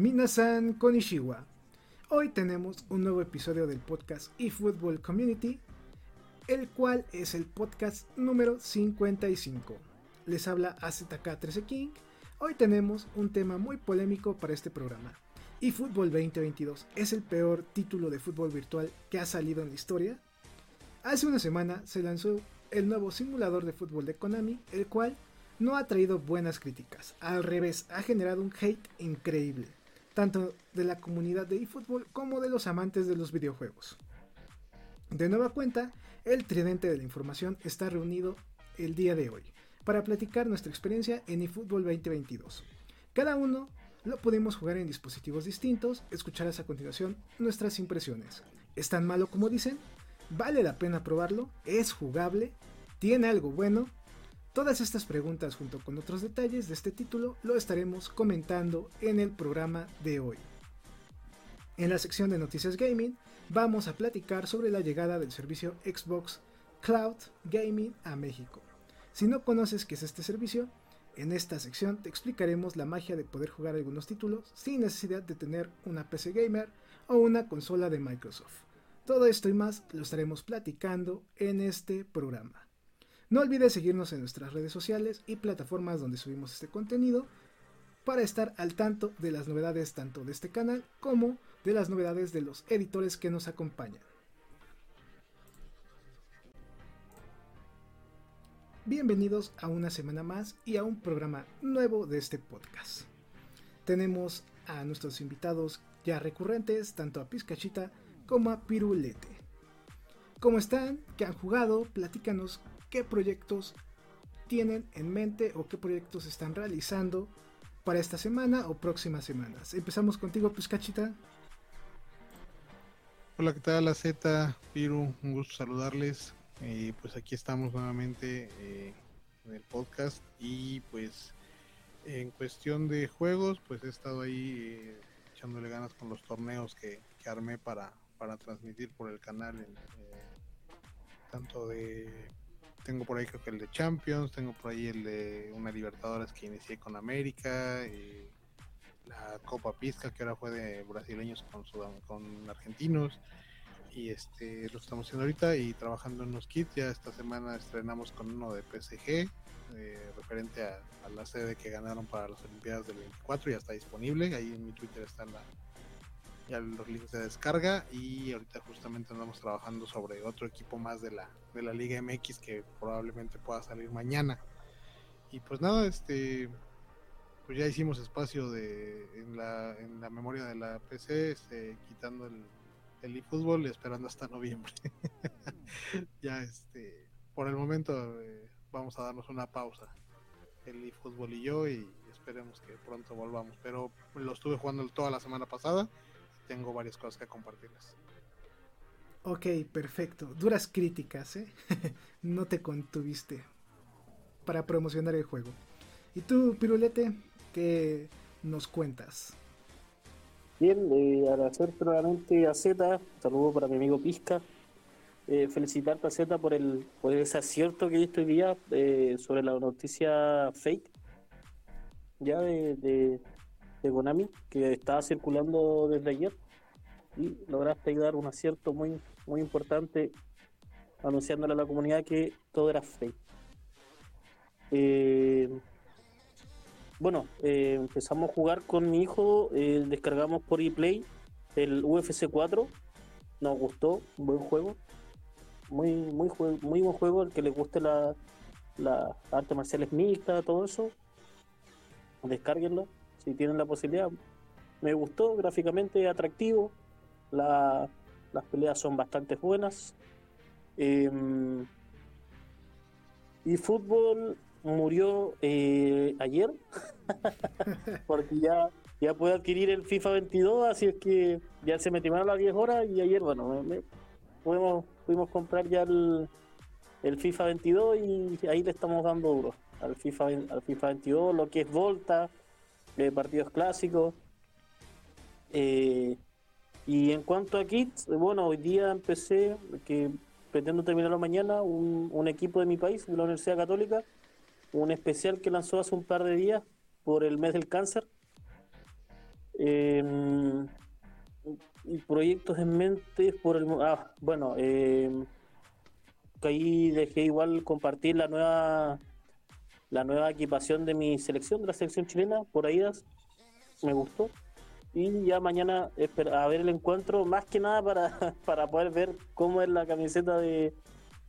Minasan Konishiwa. Hoy tenemos un nuevo episodio del podcast eFootball Community, el cual es el podcast número 55. Les habla AZK13 King. Hoy tenemos un tema muy polémico para este programa. eFootball 2022 es el peor título de fútbol virtual que ha salido en la historia. Hace una semana se lanzó el nuevo simulador de fútbol de Konami, el cual no ha traído buenas críticas. Al revés, ha generado un hate increíble tanto de la comunidad de eFootball como de los amantes de los videojuegos. De nueva cuenta, el tridente de la información está reunido el día de hoy para platicar nuestra experiencia en eFootball 2022. Cada uno lo podemos jugar en dispositivos distintos, escucharás a continuación nuestras impresiones. ¿Es tan malo como dicen? ¿Vale la pena probarlo? ¿Es jugable? ¿Tiene algo bueno? Todas estas preguntas junto con otros detalles de este título lo estaremos comentando en el programa de hoy. En la sección de noticias gaming vamos a platicar sobre la llegada del servicio Xbox Cloud Gaming a México. Si no conoces qué es este servicio, en esta sección te explicaremos la magia de poder jugar algunos títulos sin necesidad de tener una PC gamer o una consola de Microsoft. Todo esto y más lo estaremos platicando en este programa. No olvides seguirnos en nuestras redes sociales y plataformas donde subimos este contenido para estar al tanto de las novedades tanto de este canal como de las novedades de los editores que nos acompañan. Bienvenidos a una semana más y a un programa nuevo de este podcast. Tenemos a nuestros invitados ya recurrentes, tanto a Pizcachita como a Pirulete. ¿Cómo están? ¿Qué han jugado? Platícanos qué proyectos tienen en mente o qué proyectos están realizando para esta semana o próximas semanas. Empezamos contigo, Piscachita. Hola, ¿qué tal? La Z, Piru, un gusto saludarles. Eh, pues aquí estamos nuevamente eh, en el podcast y pues en cuestión de juegos, pues he estado ahí eh, echándole ganas con los torneos que, armé para, para transmitir por el canal, tanto de tengo por ahí creo que el de Champions, tengo por ahí el de una Libertadores que inicié con América, y la Copa Pizca que ahora fue de brasileños con, con argentinos y este lo estamos haciendo ahorita y trabajando en los kits. Ya esta semana estrenamos con uno de PSG, eh, referente a, a, la sede que ganaron para las Olimpiadas del 24, ya está disponible. Ahí en mi Twitter están la, ya los links de descarga y ahorita justamente andamos trabajando sobre otro equipo más de la, de la Liga MX que probablemente pueda salir mañana. Y pues nada, este pues ya hicimos espacio de en la, en la memoria de la PC, este, quitando el, el eFootball y esperando hasta noviembre. ya este por el momento eh, vamos a darnos una pausa el eFootball y yo y esperemos que pronto volvamos. Pero lo estuve jugando toda la semana pasada tengo varias cosas que compartirles. Ok, perfecto. Duras críticas, ¿eh? no te contuviste para promocionar el juego. ¿Y tú, Pirulete, qué nos cuentas? Bien, eh, agradecer primeramente a Z, saludo para mi amigo Pisca. Eh, felicitarte a Z por, el, por ese acierto que diste hoy día eh, sobre la noticia fake ya de, de Konami, que estaba circulando desde ayer, y lograste dar un acierto muy, muy importante anunciándole a la comunidad que todo era fake. Eh, bueno, eh, empezamos a jugar con mi hijo, eh, descargamos por ePlay el UFC 4, nos gustó, buen juego, muy muy muy buen juego, el que le guste la, la arte marciales mixta, todo eso, descárguenlo si tienen la posibilidad. Me gustó, gráficamente atractivo, la, las peleas son bastante buenas. Em, y fútbol murió eh, ayer, porque ya, ya puede adquirir el FIFA 22, así es que ya se me las 10 horas y ayer, bueno, podemos, pudimos comprar ya el, el FIFA 22 y ahí le estamos dando duro al FIFA, al FIFA 22, lo que es Volta, eh, partidos clásicos. Eh, y en cuanto a kits, bueno, hoy día empecé, que pretendo terminarlo mañana, un, equipo de mi país, de la Universidad Católica, un especial que lanzó hace un par de días por el mes del cáncer. Y proyectos en mente por el ah, bueno eh, ahí dejé igual compartir la nueva la nueva equipación de mi selección de la selección chilena por ahí me gustó y ya mañana a ver el encuentro más que nada para, para poder ver cómo es la camiseta de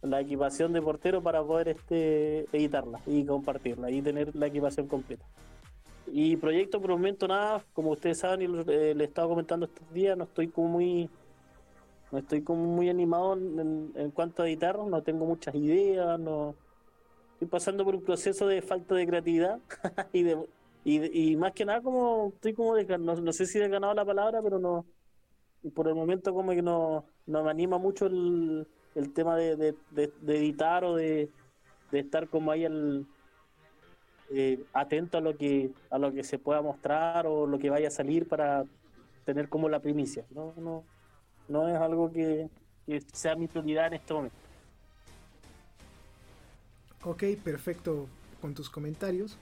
la equipación de portero para poder este editarla y compartirla y tener la equipación completa. Y proyecto por el momento nada, como ustedes saben y eh, le he estado comentando estos días, no estoy como muy no estoy como muy animado en, cuanto a editar, no tengo muchas ideas, no estoy pasando por un proceso de falta de creatividad y de y, más que nada como estoy como no, no, sé si he ganado la palabra, pero no por el momento como que no, no me anima mucho el, el tema de, de, editar o de, estar como ahí el, eh, atento a lo que a lo que se pueda mostrar o lo que vaya a salir para tener como la primicia no no no es algo que, sea mi prioridad en este momento ok perfecto con tus comentarios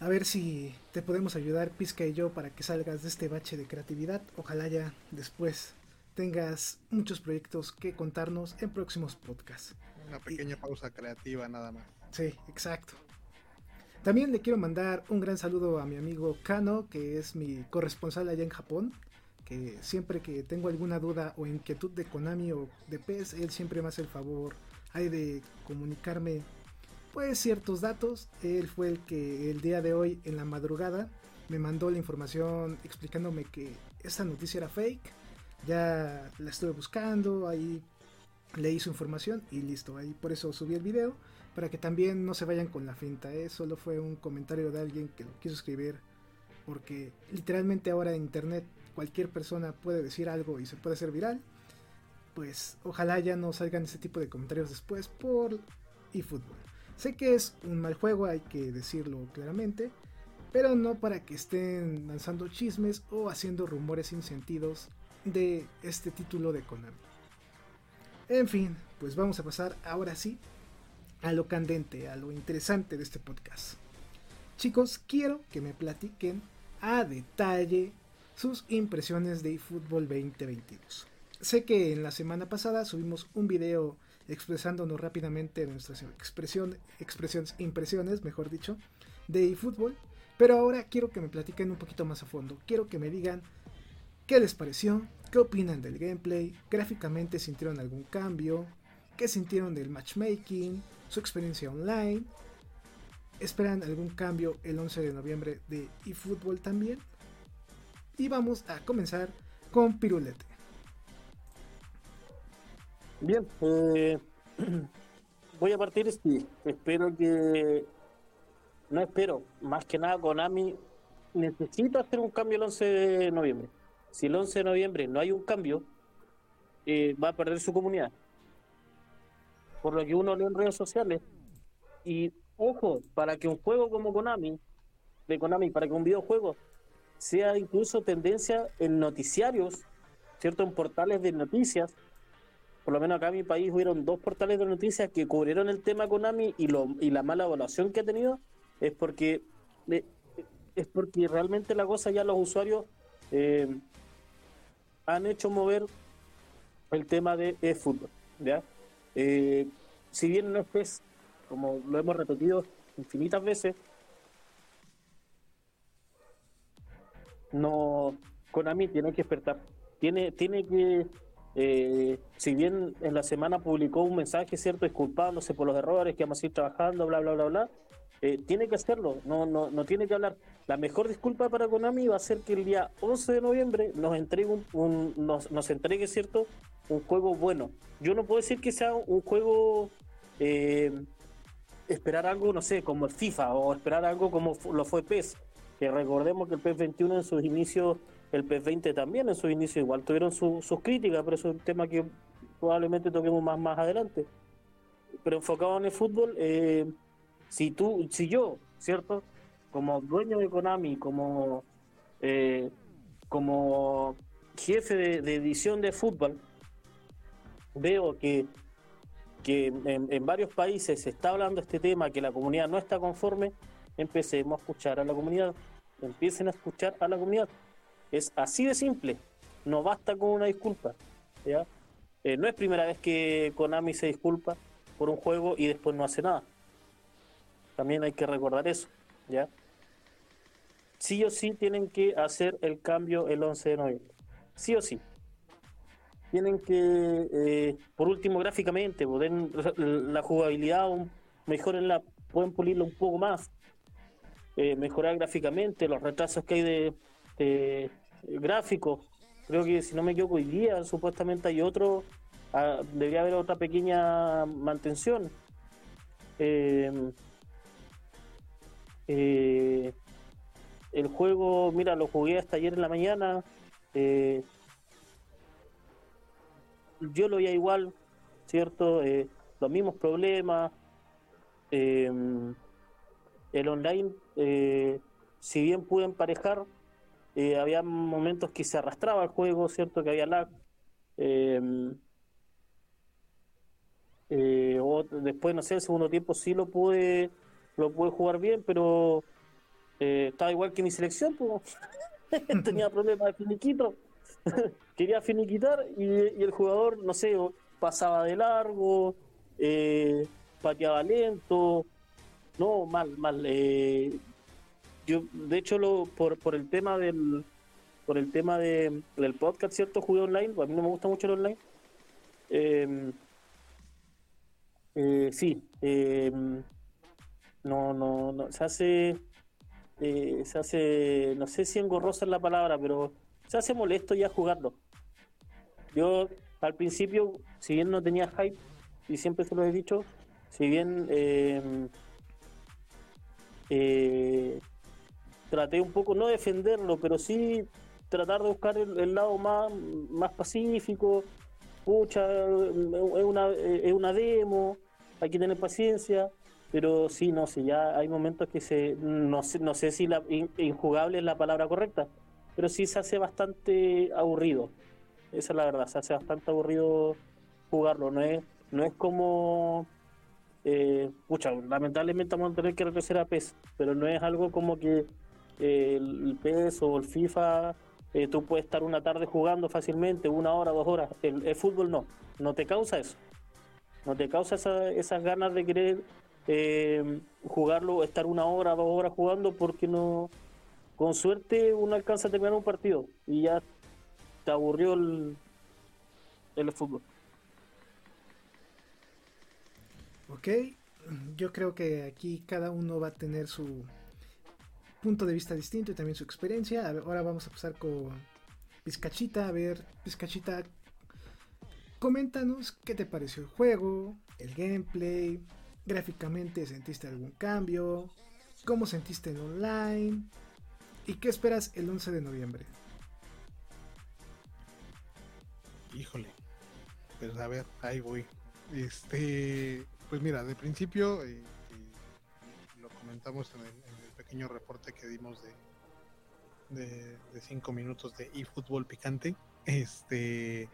a ver si te podemos ayudar Pizca y yo para que salgas de este bache de creatividad ojalá ya después tengas muchos proyectos que contarnos en próximos podcasts. Una pequeña pausa creativa nada más. Sí, exacto. También le quiero mandar un gran saludo a mi amigo Kano, que es mi corresponsal allá en Japón, que siempre que tengo alguna duda o inquietud de Konami o de PES, él siempre me hace el favor hay de comunicarme pues ciertos datos. Él fue el que el día de hoy en la madrugada me mandó la información explicándome que esta noticia era fake ya la estuve buscando, ahí leí su información y listo, ahí por eso subí el video, para que también no se vayan con la finta, ¿eh? solo fue un comentario de alguien que lo quiso escribir, porque literalmente ahora en internet cualquier persona puede decir algo y se puede hacer viral, pues ojalá ya no salgan ese tipo de comentarios después por eFootball. Sé que es un mal juego, hay que decirlo claramente, pero no para que estén lanzando chismes o haciendo rumores sin sentidos de este título de Konami. En fin, pues vamos a pasar ahora sí a lo candente, a lo interesante de este podcast. Chicos, quiero que me platiquen a detalle sus impresiones de eFootball 2022. Sé que en la semana pasada subimos un video expresándonos rápidamente nuestras expresión, expresiones, impresiones, mejor dicho, de eFootball, pero ahora quiero que me platiquen un poquito más a fondo. Quiero que me digan qué les pareció, ¿Qué opinan del gameplay? ¿Gráficamente sintieron algún cambio? ¿Qué sintieron del matchmaking? ¿Su experiencia online? ¿Esperan algún cambio el 11 de noviembre de eFootball también? Y vamos a comenzar con Pirulete. Bien, eh, voy a partir. Sí, espero que. No espero, más que nada Konami necesita hacer un cambio el 11 de noviembre si el 11 de noviembre no hay un cambio, eh, va a perder su comunidad. Por lo que uno lee en redes sociales. Y ojo, para que un juego como Konami, de Konami, para que un videojuego sea incluso tendencia en noticiarios, ¿cierto? En portales de noticias. Por lo menos acá en mi país hubieron dos portales de noticias que cubrieron el tema Konami y, la mala evaluación que ha tenido es porque eh, es porque realmente la cosa ya los usuarios eh, han hecho mover el tema de fútbol. ¿ya? Eh, si bien no es como lo hemos repetido infinitas veces, no Konami tiene que despertar. Tiene, tiene que, eh, si bien en la semana publicó un mensaje, cierto, disculpándose por los errores, que vamos a ir trabajando, bla, bla, bla, bla, eh, tiene que hacerlo, no, no, no tiene que hablar. La mejor disculpa para Konami va a ser que el día 11 de noviembre nos entregue, un, nos, nos, entregue cierto un juego bueno. Yo no puedo decir que sea un juego eh, esperar algo, no sé, como el FIFA o esperar algo como lo fue PES, que recordemos que el PES 21 en sus inicios, el PES 20 también en sus inicios igual tuvieron sus críticas, pero eso es un tema que probablemente toquemos más más adelante. Pero enfocado en el fútbol, eh, si tú, si yo, ¿cierto? Como dueño de Konami, como, eh, como jefe de, edición de fútbol, veo que, que en, varios países se está hablando este tema, que la comunidad no está conforme, empecemos a escuchar a la comunidad, empiecen a escuchar a la comunidad. Es así de simple, no basta con una disculpa. ¿ya? Eh, no es primera vez que Konami se disculpa por un juego y después no hace nada. También hay que recordar eso, ¿ya? Sí o sí tienen que hacer el cambio el 11 de noviembre. Sí o sí. Tienen que, eh, por último, gráficamente, poder la jugabilidad, la pueden pulirlo un poco más, eh, mejorar gráficamente, los retrasos que hay de gráficos. Creo que, si no me equivoco, hoy día supuestamente hay otro, ah, debería haber otra pequeña mantención. Eh, eh, el juego, mira, lo jugué hasta ayer en la mañana. Eh, yo lo veía igual, ¿cierto? Los mismos problemas. el online, si bien pude emparejar, había momentos que se arrastraba el juego, ¿cierto? Que había lag. o después, no sé, el segundo tiempo sí lo pude lo pude jugar bien, pero eh, estaba igual que mi selección, pues. tenía problemas de finiquito, quería finiquitar y, el jugador, no sé, pasaba de largo, eh, pateaba lento, no, mal, mal. Yo, de hecho, lo, por, por el tema del por el tema de, del podcast, ¿cierto? Jugué online, a mí no me gusta mucho el online. Eh, eh, sí, eh, no, no, no, se hace, eh, se hace, no sé si engorrosa es la palabra, pero se hace molesto ya jugarlo. Yo al principio, si bien no tenía hype, y siempre se lo he dicho, si bien eh, eh, traté un poco, no defenderlo, pero sí tratar de buscar el, lado más, más pacífico, pucha, es una, es una demo, hay que tener paciencia, pero sí, no sé, ya hay momentos que se, no sé, no sé si la injugable es la palabra correcta, pero sí se hace bastante aburrido. Esa es la verdad, se hace bastante aburrido jugarlo, no es, no es como eh, pucha, lamentablemente vamos a tener que regresar a PES, pero no es algo como que eh, el PES o el FIFA eh, tú puedes estar una tarde jugando fácilmente, una hora, dos horas. El, fútbol no, no te causa eso. No te causa esas ganas de querer eh, jugarlo, estar una hora, dos horas jugando, porque no, con suerte uno alcanza a terminar un partido y ya te aburrió el, el fútbol. Ok, yo creo que aquí cada uno va a tener su punto de vista distinto y también su experiencia. Ahora vamos a pasar con Pizcachita. A ver, Pizcachita, coméntanos qué te pareció el juego, el gameplay, gráficamente sentiste algún cambio, cómo sentiste en online y qué esperas el 11 de noviembre. Híjole, pues a ver, ahí voy. Este, pues mira, de principio eh, eh, lo comentamos en el, pequeño reporte que dimos de de, cinco minutos de eFootball picante. Este,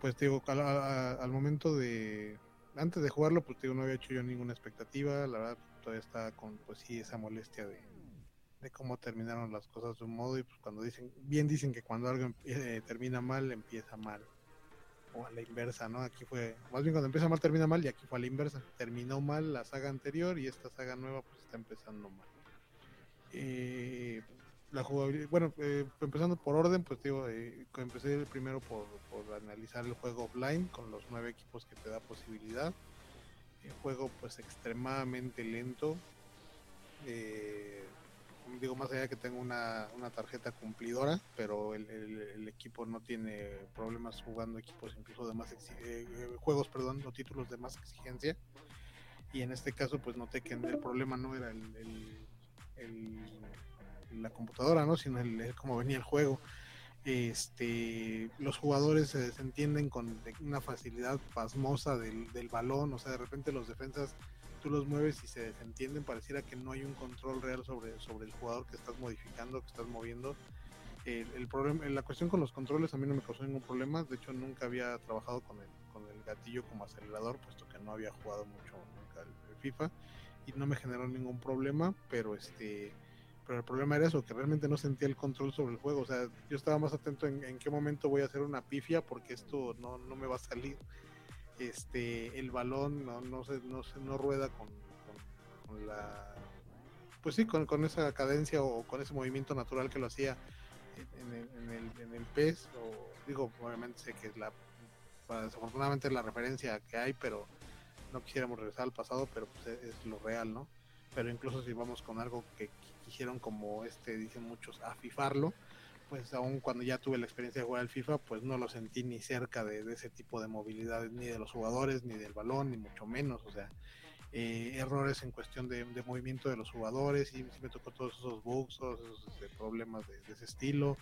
pues digo, al momento de, antes de jugarlo, pues digo, no había hecho yo ninguna expectativa, la verdad todavía estaba con, pues sí, esa molestia de, cómo terminaron las cosas de un modo y pues cuando dicen, bien dicen que cuando algo eh, termina mal, empieza mal. O a la inversa, ¿no? Aquí fue, más bien cuando empieza mal termina mal y aquí fue a la inversa. Terminó mal la saga anterior y esta saga nueva pues está empezando mal. Eh, la jugabilidad, bueno, eh, empezando por orden, pues digo, eh, empecé primero por, analizar el juego offline con los nueve equipos que te da posibilidad. El juego pues extremadamente lento. Eh, digo, más allá que tengo una, tarjeta cumplidora, pero el, equipo no tiene problemas jugando equipos incluso de más juegos, perdón, o títulos de más exigencia. y en este caso pues noté que el problema no era el, la computadora, ¿no? Sino el, cómo venía el juego. Este, los jugadores se desentienden con una facilidad pasmosa del, del balón, o sea, de repente los defensas tú los mueves y se desentienden, pareciera que no hay un control real sobre, sobre el jugador que estás modificando, que estás moviendo. El, problema, la cuestión con los controles a mí no me causó ningún problema, de hecho nunca había trabajado con el, con el gatillo como acelerador, puesto que no había jugado mucho nunca el, FIFA y no me generó ningún problema, pero este pero el problema era eso, que realmente no sentía el control sobre el juego, o sea, yo estaba más atento en, qué momento voy a hacer una pifia porque esto no, no me va a salir. Este el balón no, no se no se no rueda con, la pues sí con, con, esa cadencia o con ese movimiento natural que lo hacía en, el, en, el, en el pez o digo obviamente sé que es la desafortunadamente es la referencia que hay pero no quisiéramos regresar al pasado pero pues es, lo real no pero incluso si vamos con algo que quisieron como este dicen muchos afifarlo pues aún cuando ya tuve la experiencia de jugar al FIFA, pues no lo sentí ni cerca de, ese tipo de movilidades, ni de los jugadores, ni del balón, ni mucho menos, o sea, eh, errores en cuestión de, movimiento de los jugadores, y me tocó todos esos bugs, todos esos este, problemas de, ese estilo.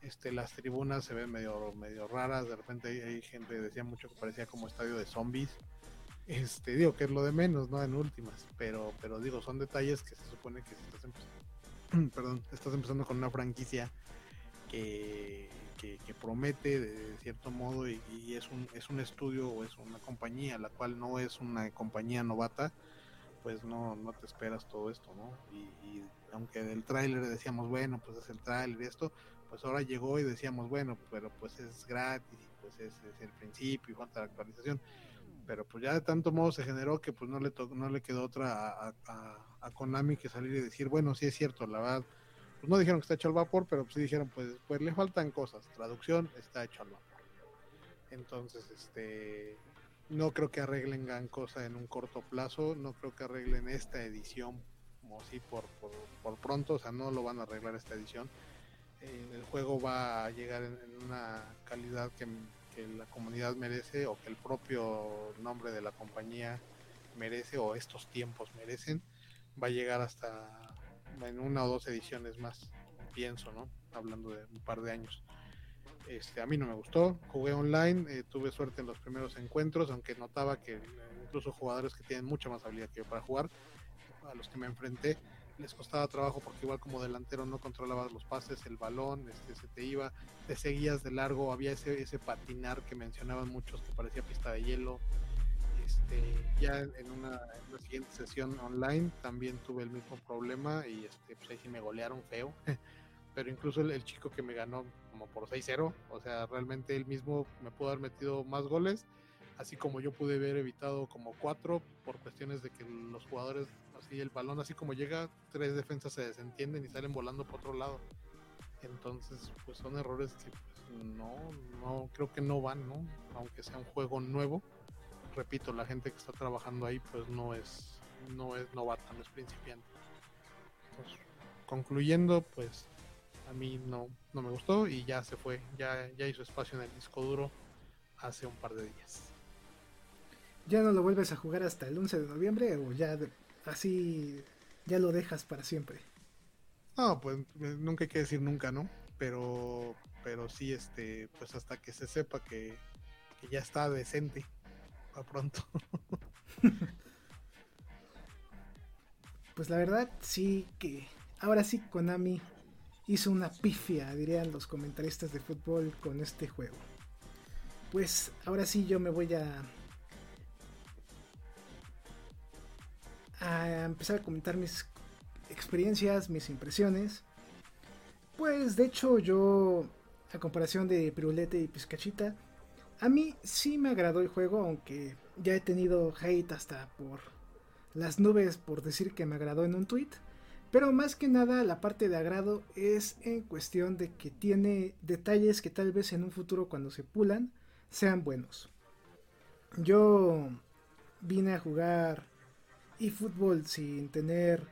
Este, las tribunas se ven medio, medio raras, de repente hay, hay gente decía mucho que parecía como estadio de zombies. Este, digo que es lo de menos, ¿no? En últimas, pero, pero digo, son detalles que se supone que si estás empezando, con una franquicia que, promete de cierto modo y, es, un, es un estudio o es una compañía, la cual no es una compañía novata, pues no, no te esperas todo esto, ¿no? Y, aunque del tráiler decíamos, bueno, pues es el tráiler y esto, pues ahora llegó y decíamos, bueno, pero pues es gratis, pues es, el principio y falta la actualización. Pero pues ya de tanto modo se generó que pues no le, no le quedó otra a, Konami que salir y decir, bueno, sí es cierto, la verdad pues no dijeron que está hecho al vapor, pero sí dijeron, pues, pues le faltan cosas. Traducción está hecho al vapor. Entonces, este, no creo que arreglen gran cosa en un corto plazo, no creo que arreglen esta edición como si por, por, pronto, o sea, no lo van a arreglar esta edición. Eh, el juego va a llegar en, una calidad que, que, la comunidad merece o que el propio nombre de la compañía merece o estos tiempos merecen. Va a llegar hasta en una o dos ediciones más, pienso, ¿no? Hablando de un par de años. Este, a mí no me gustó, jugué online, eh, tuve suerte en los primeros encuentros, aunque notaba que eh, incluso jugadores que tienen mucha más habilidad que yo para jugar, a los que me enfrenté, les costaba trabajo porque igual como delantero no controlabas los pases, el balón, este, se te iba, te seguías de largo, había ese, ese patinar que mencionaban muchos que parecía pista de hielo, este, ya en una, siguiente sesión online también tuve el mismo problema y este, pues ahí sí me golearon feo. Pero incluso el, chico que me ganó como por 6-0, o sea, realmente él mismo me pudo haber metido más goles, así como yo pude haber evitado como cuatro por cuestiones de que los jugadores, así el balón, así como llega, tres defensas se desentienden y salen volando por otro lado. Entonces, pues son errores que pues, no, no, creo que no van, ¿no? Aunque sea un juego nuevo repito, la gente que está trabajando ahí pues no es, no es novata, no es principiante. concluyendo, pues a mí no, no me gustó y ya se fue, ya, ya hizo espacio en el disco duro hace un par de días. ¿Ya no lo vuelves a jugar hasta el 11 de noviembre o ya así ya lo dejas para siempre? No, pues eh, nunca hay que decir nunca, ¿no? Pero, pero sí, este, pues hasta que se sepa que, que ya está decente pronto. pues la verdad sí que ahora sí Konami hizo una pifia, dirían los comentaristas de fútbol con este juego. Pues ahora sí yo me voy a a empezar a comentar mis experiencias, mis impresiones. Pues de hecho yo, a comparación de Pirulete y Pizcachita, a mí sí me agradó el juego, aunque ya he tenido hate hasta por las nubes por decir que me agradó en un tweet. Pero más que nada la parte de agrado es en cuestión de que tiene detalles que tal vez en un futuro cuando se pulan sean buenos. Yo vine a jugar eFootball sin tener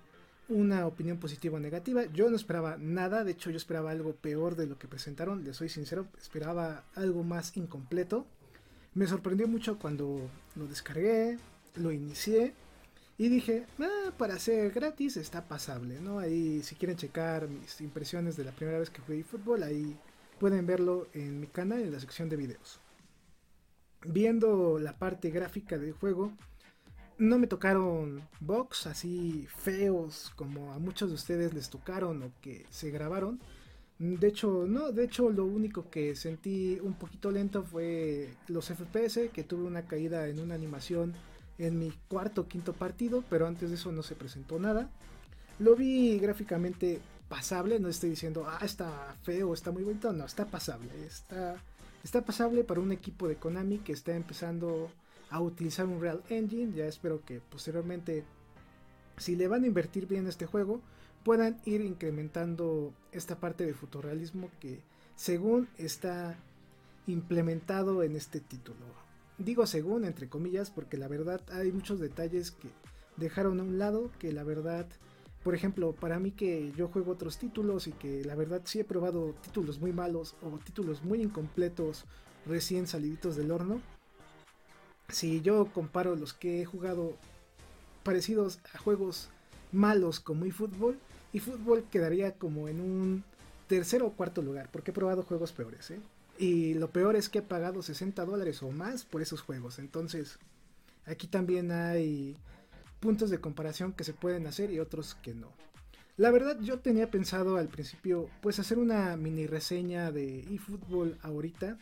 una opinión positiva o negativa. Yo no esperaba nada, de hecho yo esperaba algo peor de lo que presentaron, les soy sincero, esperaba algo más incompleto. Me sorprendió mucho cuando lo descargué, lo inicié Y dije, ah, para ser gratis está pasable, ¿no? Ahí si quieren checar mis impresiones de la primera vez que jugué fútbol, ahí pueden verlo en mi canal en la sección de videos. Viendo la parte gráfica del juego, no me tocaron bugs así feos como a muchos de ustedes les tocaron o que se grabaron. De hecho, no, de hecho lo único que sentí un poquito lento fue los FPS, que tuve una caída en una animación en mi cuarto o quinto partido, pero antes de eso no se presentó nada. Lo vi gráficamente pasable, no estoy diciendo, ah, está feo, está muy bonito, no, está pasable, está, está pasable para un equipo de Konami que está empezando a utilizar un Real Engine, ya espero que posteriormente, si le van a invertir bien este juego, puedan ir incrementando esta parte de fotorrealismo que según está implementado en este título. Digo según, entre comillas, porque la verdad hay muchos detalles que dejaron a un lado, que la verdad, por ejemplo, para mí que yo juego otros títulos y que la verdad sí he probado títulos muy malos o títulos muy incompletos recién saliditos del horno, si yo comparo los que he jugado parecidos a juegos malos como eFootball, fútbol quedaría como en un tercero o cuarto lugar, porque he probado juegos peores. ¿eh? Y lo peor es que he pagado 60 dólares o más por esos juegos. Entonces, aquí también hay puntos de comparación que se pueden hacer y otros que no. La verdad, yo tenía pensado al principio, pues hacer una mini reseña de eFootball ahorita,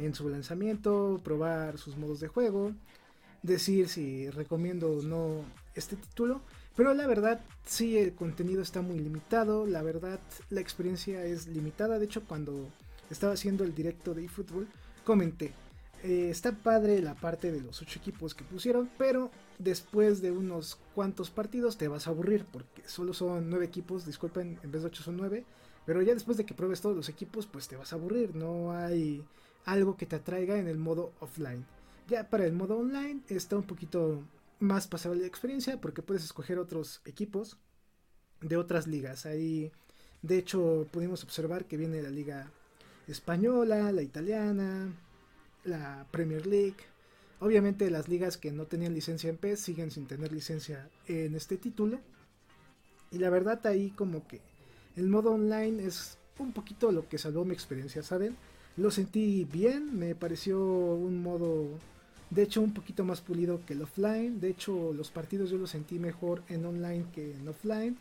en su lanzamiento, probar sus modos de juego, decir si recomiendo o no este título. Pero la verdad, sí, el contenido está muy limitado. La verdad, la experiencia es limitada. De hecho, cuando estaba haciendo el directo de eFootball, comenté. Eh, está padre la parte de los ocho equipos que pusieron, pero después de unos cuantos partidos te vas a aburrir porque solo son nueve equipos, disculpen, en vez de ocho son nueve, pero ya después de que pruebes todos los equipos, pues te vas a aburrir, no hay algo que te atraiga en el modo offline. Ya para el modo online está un poquito más pasable la experiencia porque puedes escoger otros equipos de otras ligas. Ahí, de hecho, pudimos observar que viene la liga española, la italiana, la Premier League. Obviamente las ligas que no tenían licencia en PES siguen sin tener licencia en este título. Y la verdad ahí como que el modo online es un poquito lo que salvó mi experiencia, ¿saben? Lo sentí bien, me pareció un modo de hecho, un poquito más pulido que el offline. De hecho, los partidos yo los sentí mejor en online que en offline.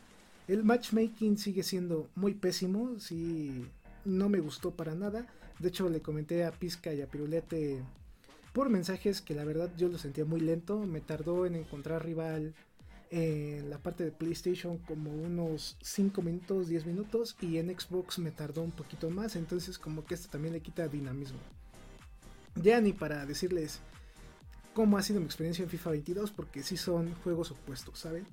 El matchmaking sigue siendo muy pésimo. Sí, no me gustó para nada. De hecho, le comenté a Pizca y a Pirulete por mensajes que la verdad yo lo sentía muy lento. Me tardó en encontrar rival en la parte de PlayStation como unos 5 minutos, 10 minutos. Y en Xbox me tardó un poquito más. Entonces, como que esto también le quita dinamismo. Ya ni para decirles cómo ha sido mi experiencia en FIFA 22 porque sí son juegos opuestos, ¿saben?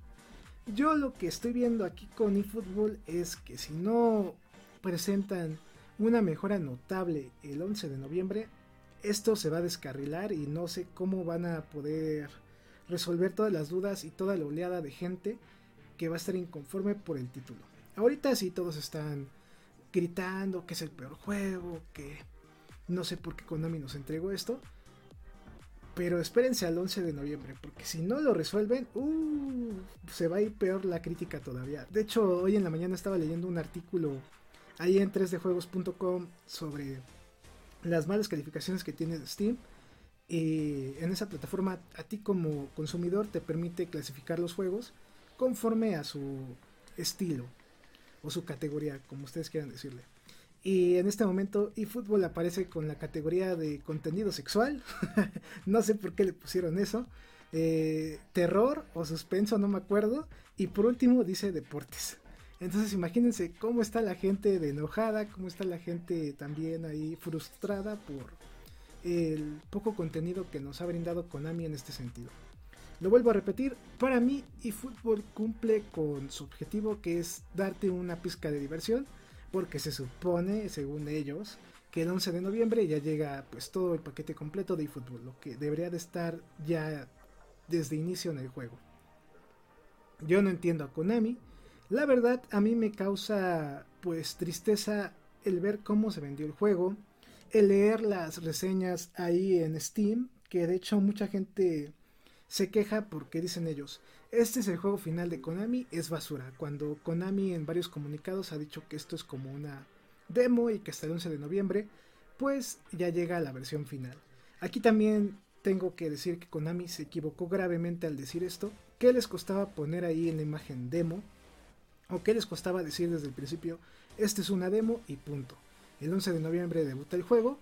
Yo lo que estoy viendo aquí con eFootball es que si no presentan una mejora notable el 11 de noviembre, esto se va a descarrilar y no sé cómo van a poder resolver todas las dudas y toda la oleada de gente que va a estar inconforme por el título. Ahorita sí todos están gritando que es el peor juego, que no sé por qué Konami nos entregó esto, pero espérense al 11 de noviembre, porque si no lo resuelven, uh, se va a ir peor la crítica todavía. De hecho, hoy en la mañana estaba leyendo un artículo ahí en 3djuegos.com sobre las malas calificaciones que tiene Steam. Y en esa plataforma, a ti como consumidor te permite clasificar los juegos conforme a su estilo o su categoría, como ustedes quieran decirle. Y en este momento eFootball aparece con la categoría de contenido sexual. no sé por qué le pusieron eso. Eh, terror o suspenso, no me acuerdo. Y por último dice deportes. Entonces imagínense cómo está la gente de enojada, cómo está la gente también ahí frustrada por el poco contenido que nos ha brindado Konami en este sentido. Lo vuelvo a repetir, para mí eFootball cumple con su objetivo que es darte una pizca de diversión porque se supone, según ellos, que el 11 de noviembre ya llega pues todo el paquete completo de eFootball, lo que debería de estar ya desde inicio en el juego. Yo no entiendo a Konami. La verdad a mí me causa pues tristeza el ver cómo se vendió el juego, leer las reseñas ahí en Steam, que de hecho mucha gente se queja porque dicen ellos, este es el juego final de Konami, es basura, cuando Konami en varios comunicados ha dicho que esto es como una demo y que hasta el 11 de noviembre pues ya llega la versión final. Aquí también tengo que decir que Konami se equivocó gravemente al decir esto. ¿Qué les costaba poner ahí en la imagen demo? ¿O qué les costaba decir desde el principio? Este es una demo y punto. El 11 de noviembre debuta el juego.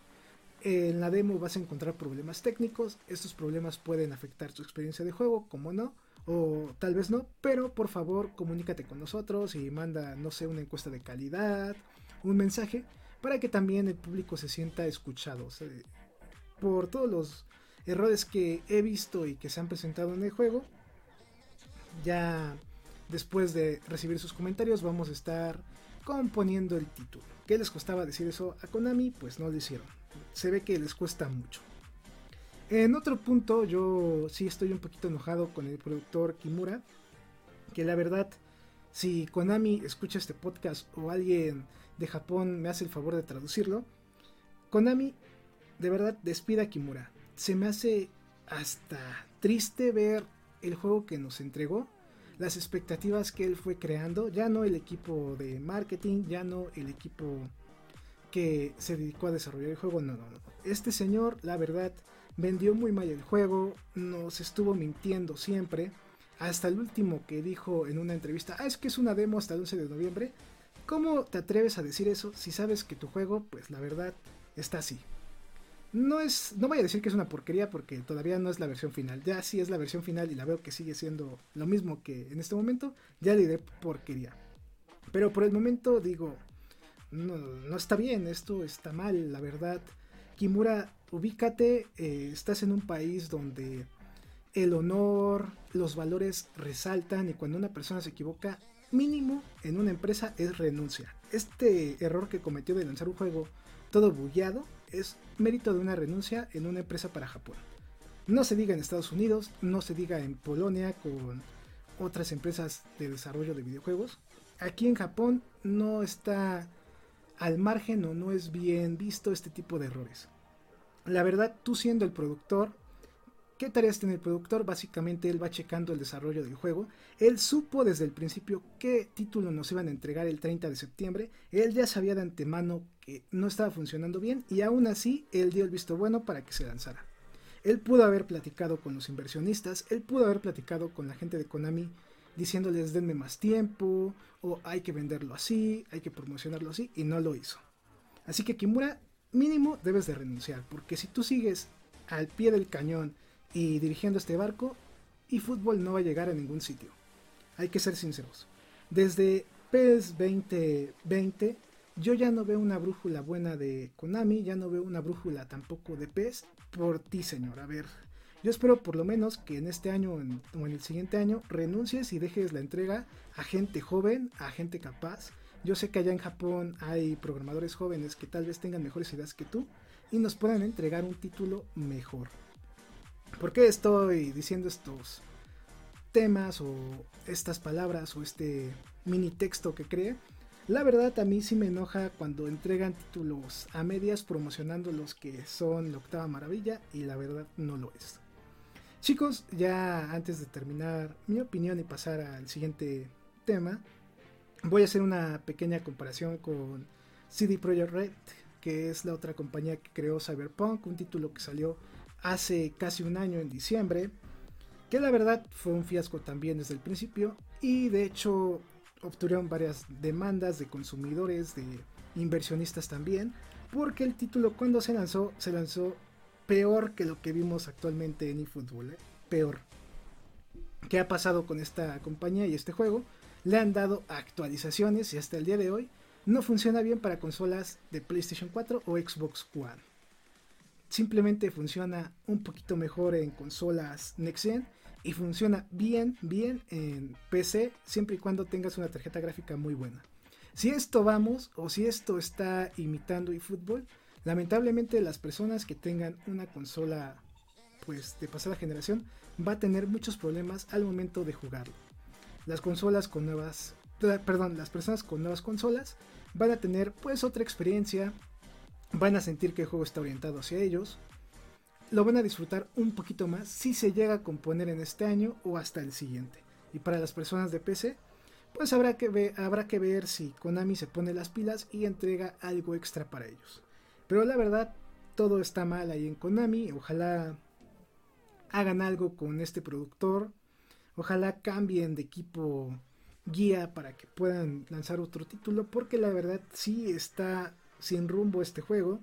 En la demo vas a encontrar problemas técnicos. Estos problemas pueden afectar tu experiencia de juego, como no, o tal vez no. Pero por favor, comunícate con nosotros y manda, no sé, una encuesta de calidad, un mensaje para que también el público se sienta escuchado. por todos los errores que he visto y que se han presentado en el juego, ya después de recibir sus comentarios vamos a estar componiendo el título. ¿Qué les costaba decir eso a Konami? Pues no lo hicieron. Se ve que les cuesta mucho. En otro punto, yo sí estoy un poquito enojado con el productor Kimura. Que la verdad, si Konami escucha este podcast o alguien de Japón me hace el favor de traducirlo. Konami, de verdad, despida a Kimura. Se me hace hasta triste ver el juego que nos entregó, las expectativas que él fue creando, ya no el equipo de marketing, ya no el equipo que se dedicó a desarrollar el juego, no, no, no. Este señor, la verdad, vendió muy mal el juego, nos estuvo mintiendo siempre, hasta el último que dijo en una entrevista, ah, es que es una demo hasta el 11 de noviembre, ¿Cómo te atreves a decir eso si sabes que tu juego, pues la verdad, está así? No es, no voy a decir que es una porquería porque todavía no es la versión final. Ya si es la versión final y la veo que sigue siendo lo mismo que en este momento, ya le diré porquería. Pero por el momento digo, no, no está bien, esto está mal, la verdad. Kimura, ubícate, eh, estás en un país donde el honor, los valores resaltan y cuando una persona se equivoca mínimo en una empresa es renuncia. Este error que cometió de lanzar un juego todo bugueado es mérito de una renuncia en una empresa para Japón. No se diga en Estados Unidos, no se diga en Polonia con otras empresas de desarrollo de videojuegos. Aquí en Japón no está al margen o no es bien visto este tipo de errores. La verdad, tú siendo el productor, ¿Qué tareas tiene el productor? Básicamente él va checando el desarrollo del juego. Él supo desde el principio qué título nos iban a entregar el 30 de septiembre. Él ya sabía de antemano que no estaba funcionando bien y aún así él dio el visto bueno para que se lanzara. Él pudo haber platicado con los inversionistas, él pudo haber platicado con la gente de Konami diciéndoles denme más tiempo o hay que venderlo así, hay que promocionarlo así y no lo hizo. Así que Kimura mínimo debes de renunciar porque si tú sigues al pie del cañón y dirigiendo este barco, y fútbol no va a llegar a ningún sitio. Hay que ser sinceros. Desde PES 2020 yo ya no veo una brújula buena de Konami, ya no veo una brújula tampoco de PES por ti, señor. A ver, yo espero por lo menos que en este año o en el siguiente año renuncies y dejes la entrega a gente joven, a gente capaz. Yo sé que allá en Japón hay programadores jóvenes que tal vez tengan mejores ideas que tú y nos puedan entregar un título mejor. ¿Por qué estoy diciendo estos temas o estas palabras o este mini texto que cree? La verdad a mí sí me enoja cuando entregan títulos a medias promocionando los que son la octava maravilla y la verdad no lo es. Chicos, ya antes de terminar mi opinión y pasar al siguiente tema, voy a hacer una pequeña comparación con CD Projekt Red, que es la otra compañía que creó Cyberpunk, un título que salió hace casi un año en diciembre, que la verdad fue un fiasco también desde el principio y de hecho obtuvieron varias demandas de consumidores, de inversionistas también, porque el título cuando se lanzó se lanzó peor que lo que vimos actualmente en eFootball, ¿eh? peor. ¿Qué ha pasado con esta compañía y este juego? Le han dado actualizaciones y hasta el día de hoy no funciona bien para consolas de PlayStation 4 o Xbox One simplemente funciona un poquito mejor en consolas Next Gen y funciona bien, bien en PC siempre y cuando tengas una tarjeta gráfica muy buena. Si esto vamos o si esto está imitando eFootball, lamentablemente las personas que tengan una consola pues de pasada generación va a tener muchos problemas al momento de jugarlo. Las consolas con nuevas, perdón, las personas con nuevas consolas van a tener pues otra experiencia, van a sentir que el juego está orientado hacia ellos. lo van a disfrutar un poquito más si se llega a componer en este año o hasta el siguiente. Y para las personas de PC, pues habrá que, ver, habrá que ver si Konami se pone las pilas y entrega algo extra para ellos. Pero la verdad, todo está mal ahí en Konami. Ojalá hagan algo con este productor. Ojalá cambien de equipo guía para que puedan lanzar otro título. Porque la verdad sí está sin rumbo este juego.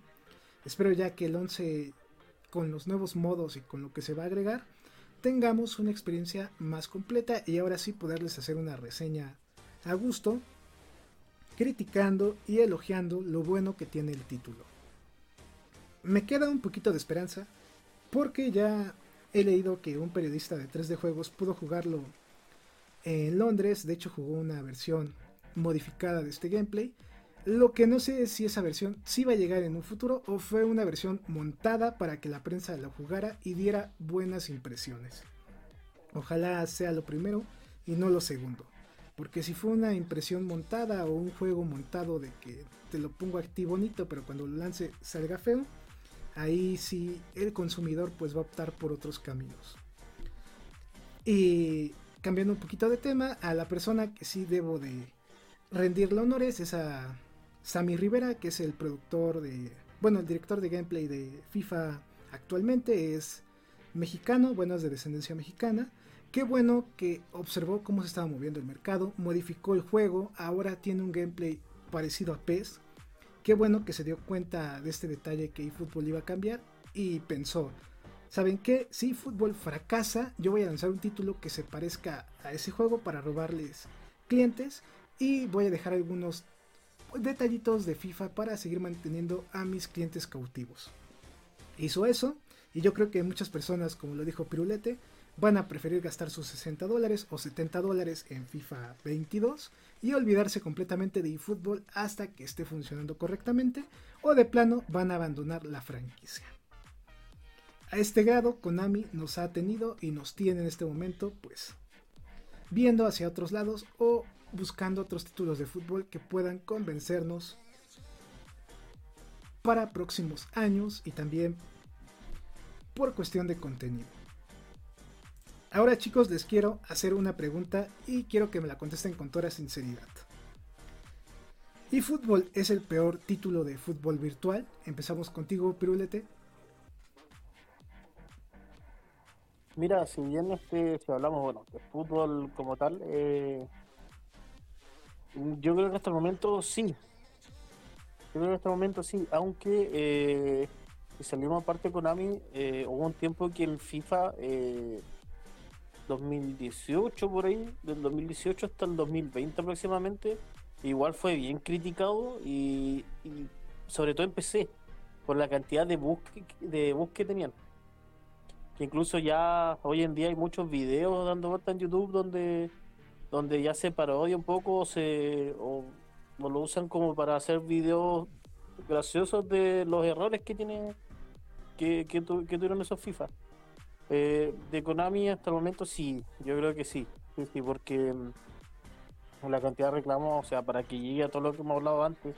Espero ya que el 11 con los nuevos modos y con lo que se va a agregar tengamos una experiencia más completa y ahora sí poderles hacer una reseña a gusto, criticando y elogiando lo bueno que tiene el título. Me queda un poquito de esperanza porque ya he leído que un periodista de 3D Juegos pudo jugarlo en Londres, de hecho jugó una versión modificada de este gameplay. Lo que no sé es si esa versión sí va a llegar en un futuro o fue una versión montada para que la prensa la jugara y diera buenas impresiones. Ojalá sea lo primero y no lo segundo. Porque si fue una impresión montada o un juego montado de que te lo pongo aquí bonito, pero cuando lo lance salga feo, ahí sí el consumidor pues va a optar por otros caminos. Y cambiando un poquito de tema, a la persona que sí debo de rendirle honores es a Sammy Rivera, que es el productor de, bueno, el director de gameplay de FIFA actualmente, es mexicano, bueno, es de descendencia mexicana. Qué bueno que observó cómo se estaba moviendo el mercado, modificó el juego, ahora tiene un gameplay parecido a PES. Qué bueno que se dio cuenta de este detalle que eFootball iba a cambiar y pensó, ¿saben qué? Si eFootball fracasa, yo voy a lanzar un título que se parezca a ese juego para robarles clientes y voy a dejar algunos detallitos de FIFA para seguir manteniendo a mis clientes cautivos. Hizo eso y yo creo que muchas personas, como lo dijo Pirulete, van a preferir gastar sus 60 dólares o 70 dólares en FIFA 22 y olvidarse completamente de eFootball hasta que esté funcionando correctamente o de plano van a abandonar la franquicia. A este grado Konami nos ha tenido y nos tiene en este momento pues viendo hacia otros lados o buscando otros títulos de fútbol que puedan convencernos para próximos años y también por cuestión de contenido. Ahora chicos les quiero hacer una pregunta y quiero que me la contesten con toda sinceridad. ¿Y fútbol es el peor título de fútbol virtual? Empezamos contigo, Pirulete. Mira, si bien este, si hablamos bueno, de fútbol como tal, eh, yo creo que hasta el momento sí. Yo creo que hasta el momento sí, aunque eh, si salimos aparte Konami, eh, hubo un tiempo que en FIFA eh, 2018 por ahí, del 2018 hasta el 2020 aproximadamente, igual fue bien criticado y, sobre todo en PC, por la cantidad de bugs de bus que tenían. Que incluso ya hoy en día hay muchos videos dando vuelta en YouTube donde, donde ya se parodia un poco o, se, o, lo usan como para hacer videos graciosos de los errores que tiene que, que, que tuvieron esos FIFA. Eh, de Konami hasta el momento sí, yo creo que sí, sí, porque mm, la cantidad de reclamos, o sea, para que llegue a todo lo que hemos hablado antes,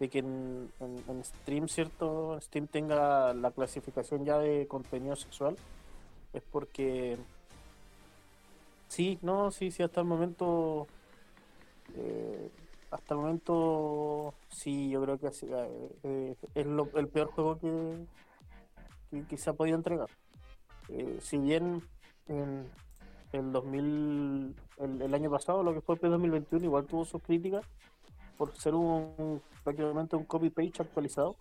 de que en, en, Stream, ¿cierto? Steam tenga la clasificación ya de contenido sexual, es porque sí, no, sí, sí, hasta el momento, eh, hasta el momento, sí, yo creo que eh, es el peor juego que, que se ha podido entregar. Eh, si bien en el 2000, el, año pasado, lo que fue el 2021, igual tuvo sus críticas por ser un prácticamente un copy page actualizado,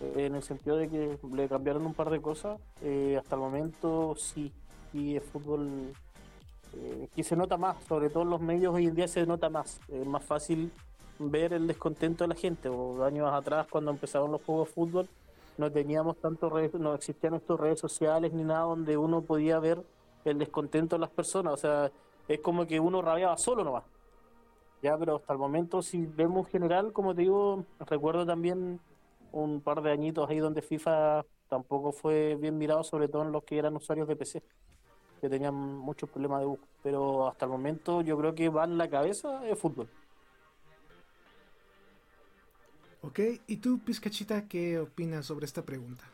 eh, en el sentido de que le cambiaron un par de cosas. Eh, hasta el momento sí, y el fútbol que se nota más, sobre todo en los medios hoy en día se nota más, es más fácil ver el descontento de la gente. O años atrás, cuando empezaron los juegos de fútbol, no teníamos tanto redes, no existían estos redes sociales ni nada donde uno podía ver el descontento de las personas, o sea, es como que uno rabiaba solo nomás. Ya, pero hasta el momento, si vemos en general, como te digo, recuerdo también un par de añitos ahí donde FIFA tampoco fue bien mirado, sobre todo en los que eran usuarios de PC, que tenían muchos problemas de bug. Pero hasta el momento yo creo que va en la cabeza el fútbol. Ok, ¿y tú, Pizcachita, qué opinas sobre esta pregunta?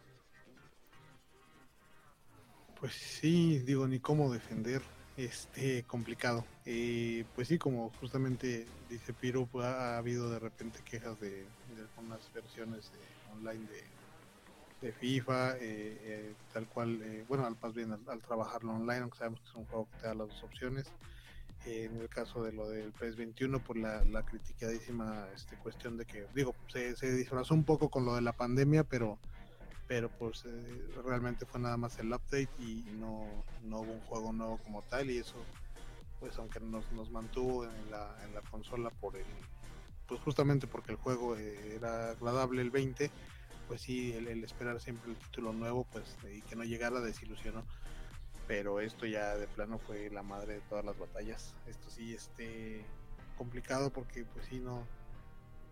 Pues sí, digo, ni cómo defender, este, complicado. Eh, pues sí, como justamente dice Piro, pues ha, habido de repente quejas de, algunas versiones online de, FIFA, eh, eh, tal cual, bueno, al, más bien al, trabajarlo online, aunque sabemos que es un juego que te da las dos opciones. en el caso de lo del PS21, por la, la criticadísima este, cuestión de que, digo, se, se disfrazó un poco con lo de la pandemia, pero pero pues eh, realmente fue nada más el update y no, no, hubo un juego nuevo como tal y eso pues aunque nos, nos mantuvo en la, en la consola por el pues justamente porque el juego eh, era agradable el 20 pues sí el, esperar siempre el título nuevo pues y que no llegara desilusionó pero esto ya de plano fue la madre de todas las batallas esto sí este complicado porque pues sí no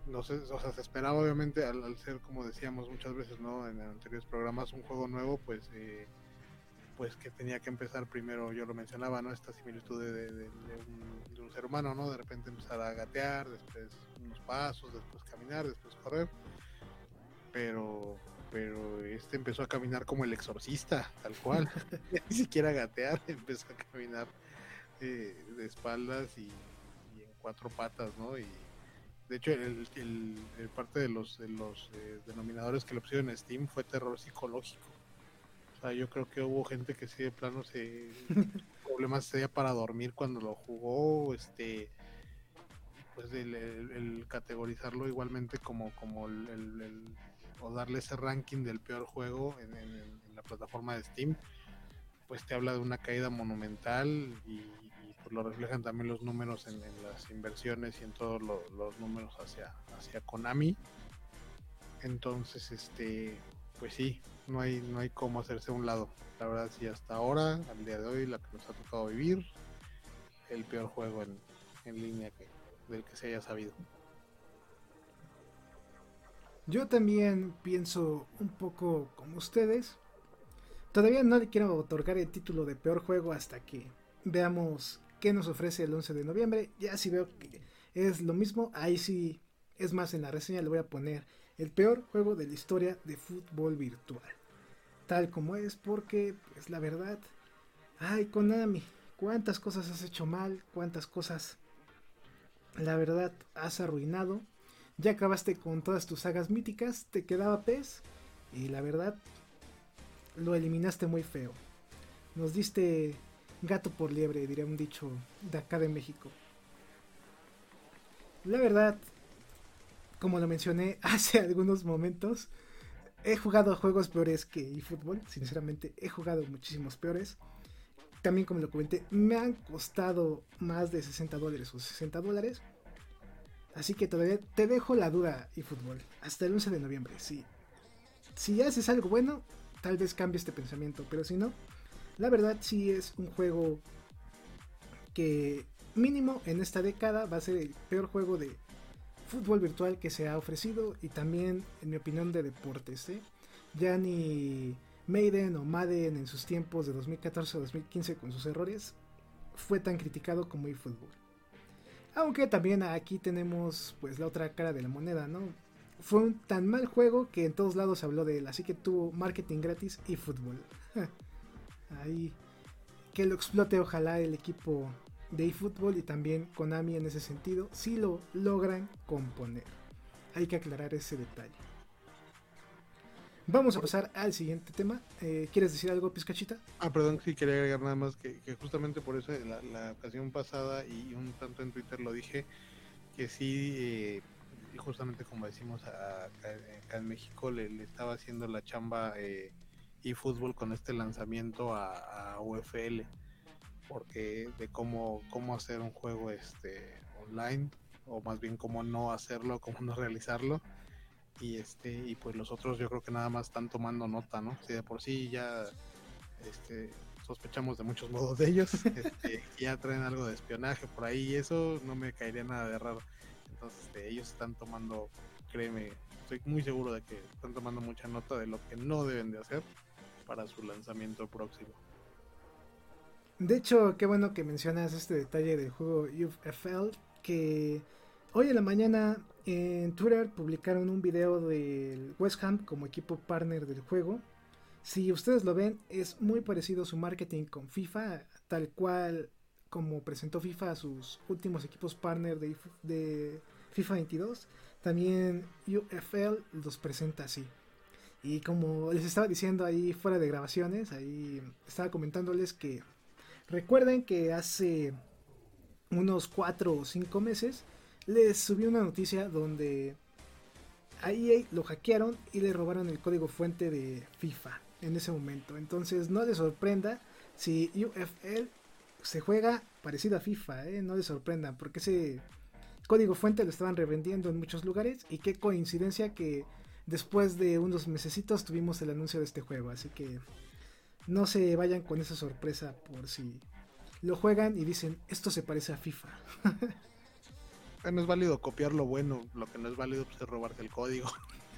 no sé, o sea, se esperaba obviamente al, ser, como decíamos muchas veces, ¿no? En anteriores programas, un juego nuevo, pues, eh, pues que tenía que empezar primero, yo lo mencionaba, ¿no? Esta similitud de, un, ser humano, ¿no? De repente empezar a gatear, después unos pasos, después caminar, después correr, pero, pero este empezó a caminar como el exorcista, tal cual, ni siquiera gatear, empezó a caminar eh, de espaldas y, y en cuatro patas, ¿no? Y, de hecho, el, el, parte de los, de los eh, denominadores que le pusieron en Steam fue terror psicológico. O sea, yo creo que hubo gente que sí de plano se problemas sería para dormir cuando lo jugó, este pues el, categorizarlo igualmente como como el, o darle ese ranking del peor juego en, la plataforma de Steam, pues te habla de una caída monumental y, pues, lo reflejan también los números en, las inversiones y en todos los números hacia, hacia Konami. Entonces, este, pues sí, no hay, no hay cómo hacerse a un lado. La verdad, sí, hasta ahora, al día de hoy, la que nos ha tocado vivir, el peor juego en, en línea del que se haya sabido. Yo también pienso un poco como ustedes. Todavía no le quiero otorgar el título de peor juego hasta que veamos qué nos ofrece el 11 de noviembre. Ya si veo que es lo mismo, ahí sí, es más, en la reseña le voy a poner el peor juego de la historia de fútbol virtual. Tal como es, porque, pues la verdad, ay, Konami, cuántas cosas has hecho mal, cuántas cosas, la verdad, has arruinado. Ya acabaste con todas tus sagas míticas, te quedaba PES, y la verdad, lo eliminaste muy feo. Nos diste gato por liebre, diría un dicho de acá de México. La verdad, como lo mencioné hace algunos momentos, he jugado juegos peores que eFootball, sinceramente he jugado muchísimos peores. También como lo comenté, me han costado más de 60 dólares o 60 dólares. Así que todavía te dejo la duda eFootball. Hasta el 11 de noviembre, sí. Si haces algo bueno, tal vez cambie este pensamiento. Pero si no, la verdad sí es un juego que mínimo en esta década va a ser el peor juego de fútbol virtual que se ha ofrecido y también en mi opinión de deportes. ¿eh? Ya ni Maiden o Madden en sus tiempos de 2014 o 2015 con sus errores fue tan criticado como eFootball. Aunque también aquí tenemos pues la otra cara de la moneda, ¿no? Fue un tan mal juego que en todos lados se habló de él, así que tuvo marketing gratis y fútbol. ahí que lo explote ojalá el equipo de eFootball y también Konami en ese sentido, si lo logran componer. Hay que aclarar ese detalle. Vamos a pasar al siguiente tema. Eh, ¿Quieres decir algo, Pizcachita? Ah, perdón, sí quería agregar nada más que, justamente por eso la, la, ocasión pasada y un tanto en Twitter lo dije, que sí, eh, justamente como decimos acá, en México, le, estaba haciendo la chamba eh, y fútbol con este lanzamiento a, UFL porque de cómo cómo hacer un juego este online o más bien cómo no hacerlo cómo no realizarlo y este y pues los otros yo creo que nada más están tomando nota no si de por sí ya este sospechamos de muchos modos de ellos este, ya traen algo de espionaje por ahí y eso no me caería nada de raro entonces este, ellos están tomando créeme estoy muy seguro de que están tomando mucha nota de lo que no deben de hacer para su lanzamiento próximo. De hecho, qué bueno que mencionas este detalle del juego UFL, que hoy en la mañana en Twitter publicaron un video del West Ham como equipo partner del juego. Si ustedes lo ven, es muy parecido su marketing con FIFA, tal cual como presentó FIFA a sus últimos equipos partner de, FIFA 22. También UFL los presenta así. Y como les estaba diciendo ahí fuera de grabaciones, ahí estaba comentándoles que recuerden que hace unos 4 o 5 meses les subí una noticia donde a EA lo hackearon y le robaron el código fuente de FIFA en ese momento. Entonces no les sorprenda si UFL se juega parecido a FIFA, ¿eh? no les sorprendan porque ese código fuente lo estaban revendiendo en muchos lugares y qué coincidencia que después de unos mesecitos tuvimos el anuncio de este juego, así que no se vayan con esa sorpresa por si lo juegan y dicen esto se parece a FIFA. no es válido copiar lo bueno, lo que no es válido pues, es robarte el código.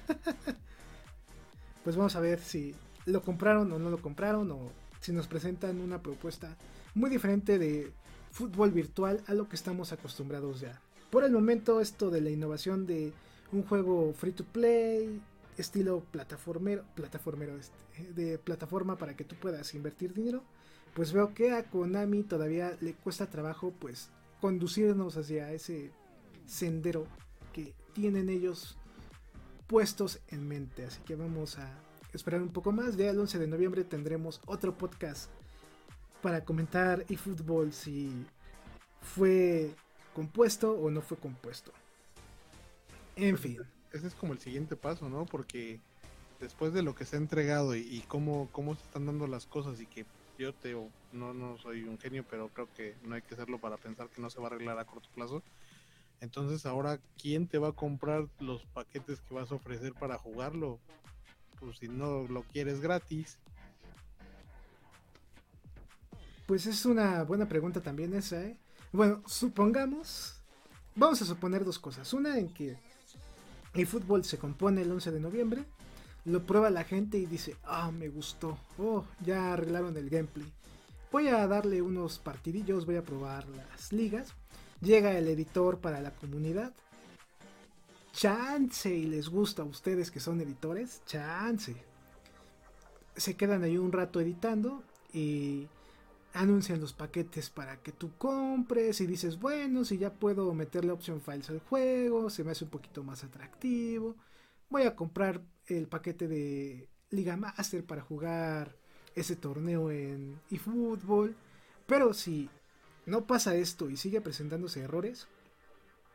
pues vamos a ver si lo compraron o no lo compraron o si nos presentan una propuesta muy diferente de fútbol virtual a lo que estamos acostumbrados ya. Por el momento esto de la innovación de un juego free to play, estilo plataformero, plataformero este, de plataforma para que tú puedas invertir dinero, pues veo que a Konami todavía le cuesta trabajo pues conducirnos hacia ese sendero que tienen ellos puestos en mente. Así que vamos a esperar un poco más. Ya el 11 de noviembre tendremos otro podcast para comentar eFootball si fue compuesto o no fue compuesto. En fin. Ese es como el siguiente paso, ¿no? Porque después de lo que se ha entregado y, cómo, cómo se están dando las cosas y que yo te no, no soy un genio, pero creo que no hay que hacerlo para pensar que no se va a arreglar a corto plazo. Entonces ahora, ¿quién te va a comprar los paquetes que vas a ofrecer para jugarlo? Pues si no lo quieres gratis. Pues es una buena pregunta también esa, ¿eh? Bueno, supongamos, vamos a suponer dos cosas. Una en que el fútbol se compone el 11 de noviembre, lo prueba la gente y dice, ah, me gustó, oh, ya arreglaron el gameplay. Voy a darle unos partidillos, voy a probar las ligas Llega el editor para la comunidad. Chance y les gusta a ustedes que son editores. Chance. Se quedan ahí un rato editando y anuncian los paquetes para que tú compres y dices, bueno, si ya puedo meterle option files al juego, se me hace un poquito más atractivo. Voy a comprar el paquete de Liga Master para jugar ese torneo en eFootball. Pero si no pasa esto y sigue presentándose errores,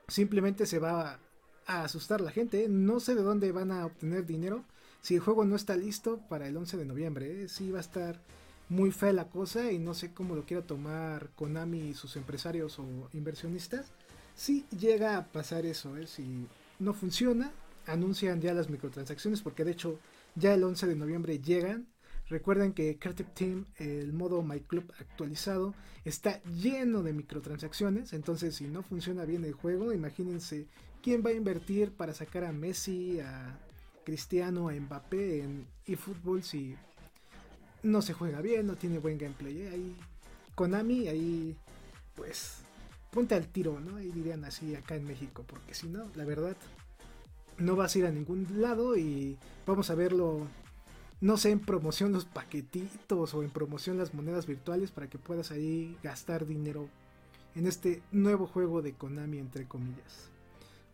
simplemente se va a, asustar la gente. No sé de dónde van a obtener dinero si el juego no está listo para el 11 de noviembre. ¿eh? Sí va a estar muy fea la cosa y no sé cómo lo quiera tomar Konami y sus empresarios o inversionistas. Si llega a pasar eso, ¿eh? si no funciona, anuncian ya las microtransacciones porque de hecho ya el 11 de noviembre llegan Recuerden que Creative Team, el modo My Club actualizado, está lleno de microtransacciones. Entonces, si no funciona bien el juego, imagínense quién va a invertir para sacar a Messi, a Cristiano, a Mbappé en eFootball si no se juega bien, no tiene buen gameplay. ¿eh? Ahí, Konami, ahí, pues, ponte al tiro, ¿no? Ahí dirían así acá en México, porque si no, la verdad, no vas a ir a ningún lado y vamos a verlo no sé, en promoción los paquetitos o en promoción las monedas virtuales para que puedas ahí gastar dinero en este nuevo juego de Konami, entre comillas.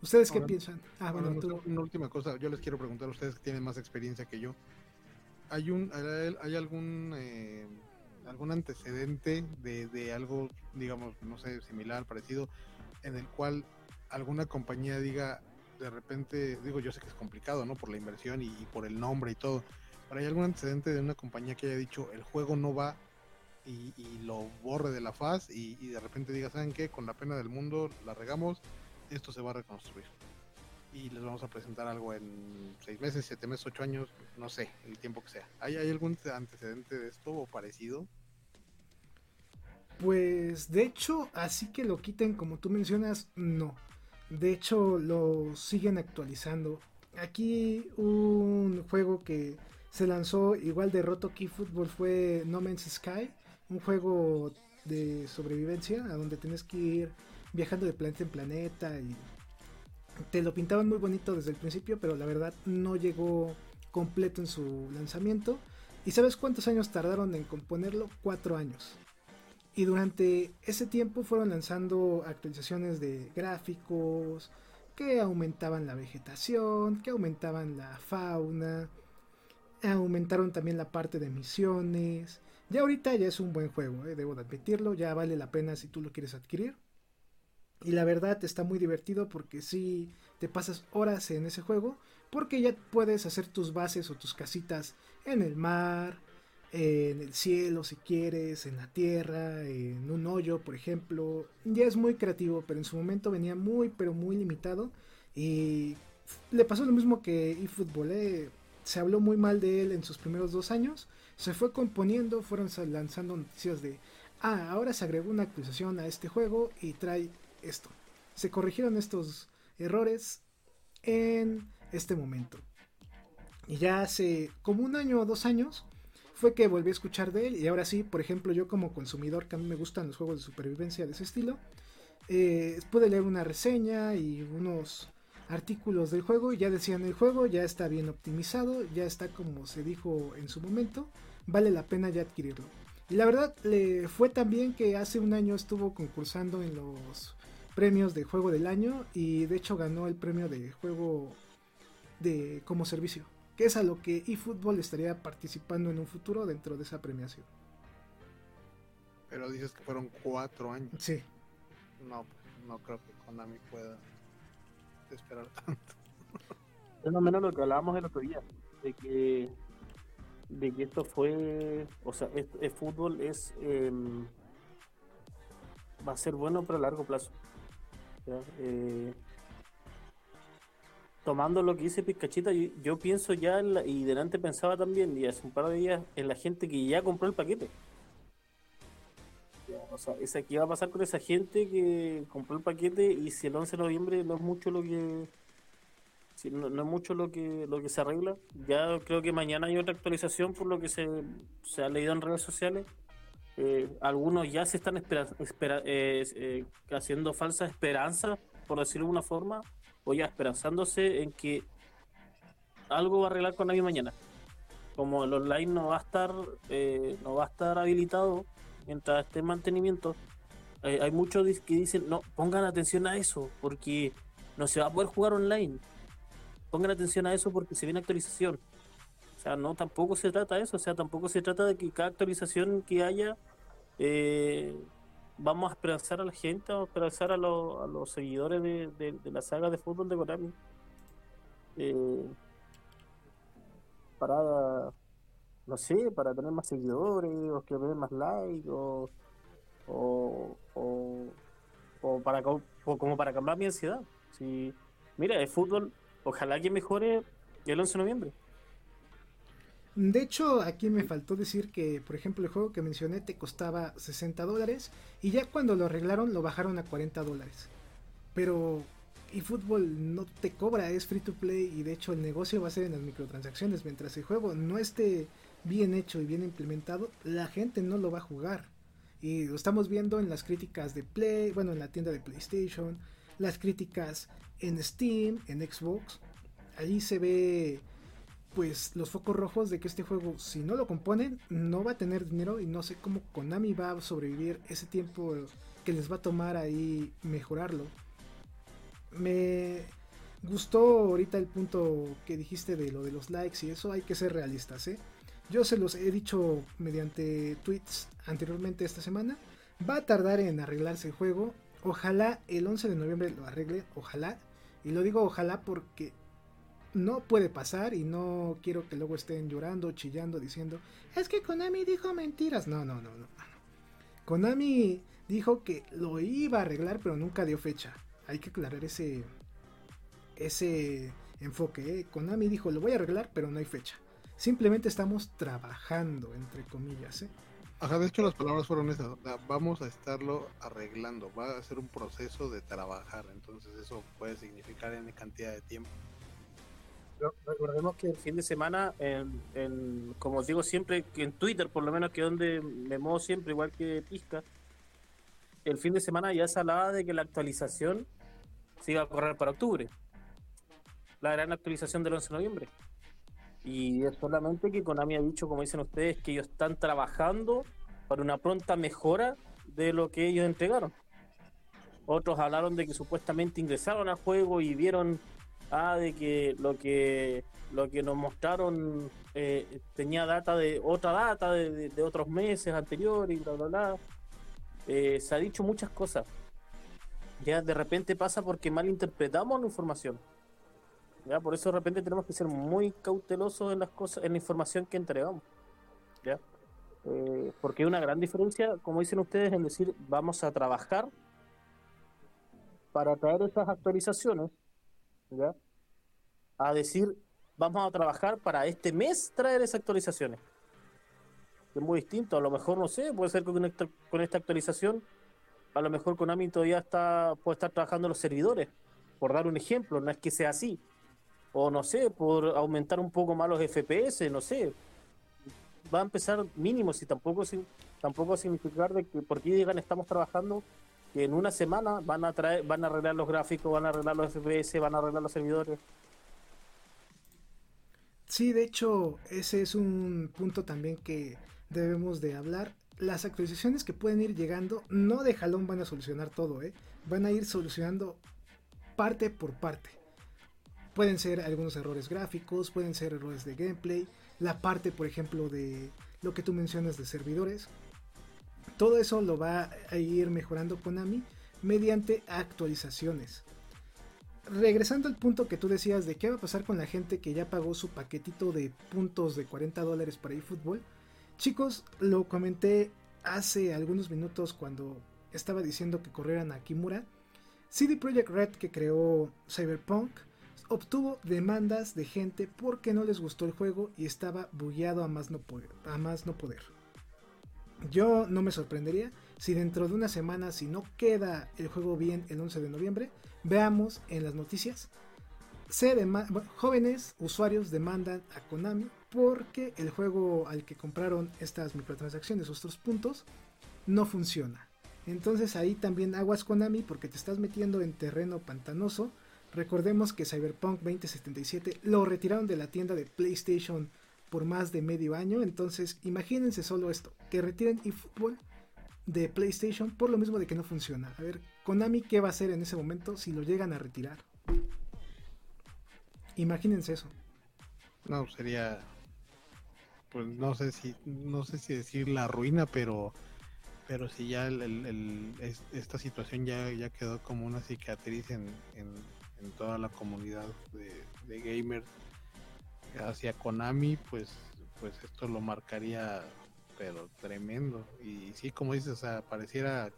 ¿Ustedes qué piensan? Ah, bueno, Una última cosa, yo les quiero preguntar a ustedes que tienen más experiencia que yo. ¿Hay, un, hay algún, eh, algún antecedente de, de algo, digamos, no sé, similar, parecido, en el cual alguna compañía diga, de repente, digo, yo sé que es complicado, ¿no? Por la inversión y por el nombre y todo, ¿Hay algún antecedente de una compañía que haya dicho el juego no va y, lo borre de la faz y, de repente diga, ¿saben qué? Con la pena del mundo la regamos, esto se va a reconstruir. Y les vamos a presentar algo en seis meses, siete meses, ocho años, no sé, el tiempo que sea. ¿Hay, hay algún antecedente de esto o parecido? Pues de hecho, así que lo quiten como tú mencionas, no. De hecho, lo siguen actualizando. Aquí un juego que se lanzó igual de roto que fútbol fue No Man's Sky, un juego de sobrevivencia a donde tienes que ir viajando de planeta en planeta y te lo pintaban muy bonito desde el principio, pero la verdad no llegó completo en su lanzamiento. ¿Y sabes cuántos años tardaron en componerlo? Cuatro años. Y durante ese tiempo fueron lanzando actualizaciones de gráficos que aumentaban la vegetación, que aumentaban la fauna, aumentaron también la parte de misiones. Ya ahorita ya es un buen juego, eh, debo de admitirlo, ya vale la pena si tú lo quieres adquirir. Y la verdad está muy divertido porque si te pasas horas en ese juego, porque ya puedes hacer tus bases o tus casitas en el mar, en el cielo si quieres, en la tierra, en un hoyo, por ejemplo. Ya es muy creativo, pero en su momento venía muy, pero muy limitado. Y le pasó lo mismo que eFootball. Eh. Se habló muy mal de él en sus primeros dos años. Se fue componiendo, fueron lanzando noticias de, ah, ahora se agregó una actualización a este juego y trae esto. Se corrigieron estos errores en este momento. Y ya hace como un año o dos años fue que volví a escuchar de él y ahora sí, por ejemplo, yo como consumidor que a mí me gustan los juegos de supervivencia de ese estilo, eh, pude leer una reseña y unos artículos del juego y ya decían el juego ya está bien optimizado, ya está como se dijo en su momento, vale la pena ya adquirirlo. Y la verdad le fue también que hace un año estuvo concursando en los premios de juego del año y de hecho ganó el premio de juego de como servicio que es a lo que eFootball estaría participando en un futuro dentro de esa premiación. Pero dices que fueron cuatro años. Sí. No, no creo que Konami pueda esperar tanto. Es lo menos lo que hablábamos el otro día, de que de que esto fue, o sea, el fútbol es em, va a ser bueno pero a largo plazo. Eh, tomando lo que dice Pizcachita, yo, pienso ya, y delante pensaba también, y hace un par de días, en la gente que ya compró el paquete. O sea, esa, ¿qué va a pasar con esa gente que compró el paquete y si el 11 de noviembre no es mucho lo que si no, es mucho lo que lo que se arregla ya creo que mañana hay otra actualización por lo que se, se ha leído en redes sociales eh, algunos ya se están espera, eh, eh, haciendo falsa esperanza por decirlo de una forma o ya esperanzándose en que algo va a arreglar con nadie mañana. Como el online no va a estar, eh, no va a estar habilitado mientras esté en mantenimiento, hay muchos que dicen, no, pongan atención a eso, porque no se va a poder jugar online. Pongan atención a eso porque se viene actualización. O sea, no, tampoco se trata de eso, o sea, tampoco se trata de que cada actualización que haya eh, vamos a esperanzar a la gente, vamos a esperanzar a, los seguidores de, la saga de fútbol de Konami. Eh, para, no sé, para tener más seguidores, o que den más likes, o, o, o, para, como para cambiar mi ansiedad. Si, mira, el fútbol, ojalá que mejore el 11 de noviembre. De hecho, aquí me faltó decir que, por ejemplo, el juego que mencioné te costaba 60 dólares y ya cuando lo arreglaron lo bajaron a 40 dólares. Pero eFootball no te cobra, es free to play y de hecho el negocio va a ser en las microtransacciones. Mientras el juego no esté bien hecho y bien implementado, la gente no lo va a jugar. Y lo estamos viendo en las críticas de Play, bueno, en la tienda de PlayStation, las críticas en Steam, en Xbox. Ahí se ve pues los focos rojos de que este juego, si no lo componen, no va a tener dinero y no sé cómo Konami va a sobrevivir ese tiempo que les va a tomar ahí mejorarlo. Me gustó ahorita el punto que dijiste de lo de los likes y eso, hay que ser realistas, ¿eh? Yo se los he dicho mediante tweets anteriormente esta semana. Va a tardar en arreglarse el juego. Ojalá el 11 de noviembre lo arregle, ojalá. Y lo digo ojalá porque no puede pasar y no quiero que luego estén llorando, chillando, diciendo, es que Konami dijo mentiras. No, no, no, no. Konami dijo que lo iba a arreglar, pero nunca dio fecha. Hay que aclarar ese, ese enfoque. ¿eh? Konami dijo, lo voy a arreglar, pero no hay fecha. Simplemente estamos trabajando, entre comillas. ¿eh? Ajá, de hecho las palabras fueron esas. Vamos a estarlo arreglando. Va a ser un proceso de trabajar. Entonces eso puede significar en cantidad de tiempo recordemos que el fin de semana, en, como os digo siempre, que en Twitter por lo menos que donde me muevo siempre, igual que Pisca, el fin de semana ya se hablaba de que la actualización se iba a correr para octubre. La gran actualización del 11 de noviembre. Y es solamente que Konami ha dicho, como dicen ustedes, que ellos están trabajando para una pronta mejora de lo que ellos entregaron. Otros hablaron de que supuestamente ingresaron al juego y vieron ah, de que lo que lo que nos mostraron eh, tenía data de otra data de, otros meses anteriores y bla bla bla. Eh, se ha dicho muchas cosas. Ya de repente pasa porque malinterpretamos la información. ¿Ya? Por eso de repente tenemos que ser muy cautelosos en las cosas, en la información que entregamos. ¿ya? Eh, porque hay una gran diferencia, como dicen ustedes, en decir vamos a trabajar para traer esas actualizaciones, ¿ya? a decir vamos a trabajar para este mes traer esas actualizaciones. Es muy distinto, a lo mejor no sé, puede ser que con esta, con esta actualización, a lo mejor Konami todavía está, puede estar trabajando los servidores, por dar un ejemplo, no es que sea así, o no sé, por aumentar un poco más los FPS, no sé, va a empezar mínimo, si tampoco, tampoco va a significar de que porque digan estamos trabajando que en una semana van a traer, van a arreglar los gráficos, van a arreglar los FPS, van a arreglar los servidores. Sí, de hecho, ese es un punto también que debemos de hablar. Las actualizaciones que pueden ir llegando no de jalón van a solucionar todo, ¿eh? van a ir solucionando parte por parte. Pueden ser algunos errores gráficos, pueden ser errores de gameplay, la parte, por ejemplo, de lo que tú mencionas de servidores. Todo eso lo va a ir mejorando Konami mediante actualizaciones. Regresando al punto que tú decías de qué va a pasar con la gente que ya pagó su paquetito de puntos de 40 dólares para eFootball. Chicos, lo comenté hace algunos minutos cuando estaba diciendo que corrieran a Kimura. CD Projekt Red que creó Cyberpunk obtuvo demandas de gente porque no les gustó el juego y estaba bugueado a más no poder. A más no poder. Yo no me sorprendería si dentro de una semana, si no queda el juego bien el 11 de noviembre, veamos en las noticias, jóvenes usuarios demandan a Konami porque el juego al que compraron estas microtransacciones, estos puntos, no funciona. Entonces ahí también aguas Konami porque te estás metiendo en terreno pantanoso Recordemos que Cyberpunk 2077 lo retiraron de la tienda de PlayStation por más de medio año. Entonces, imagínense solo esto: que retiren eFootball de PlayStation por lo mismo de que no funciona. A ver, Konami, ¿qué va a hacer en ese momento si lo llegan a retirar? Imagínense eso. No, sería. Pues no sé si. No sé si decir la ruina, pero. Pero si ya esta situación ya, ya quedó como una cicatriz en en toda la comunidad de, de gamer hacia Konami, pues, pues esto lo marcaría pero tremendo. Y sí, como dices, o sea, pareciera,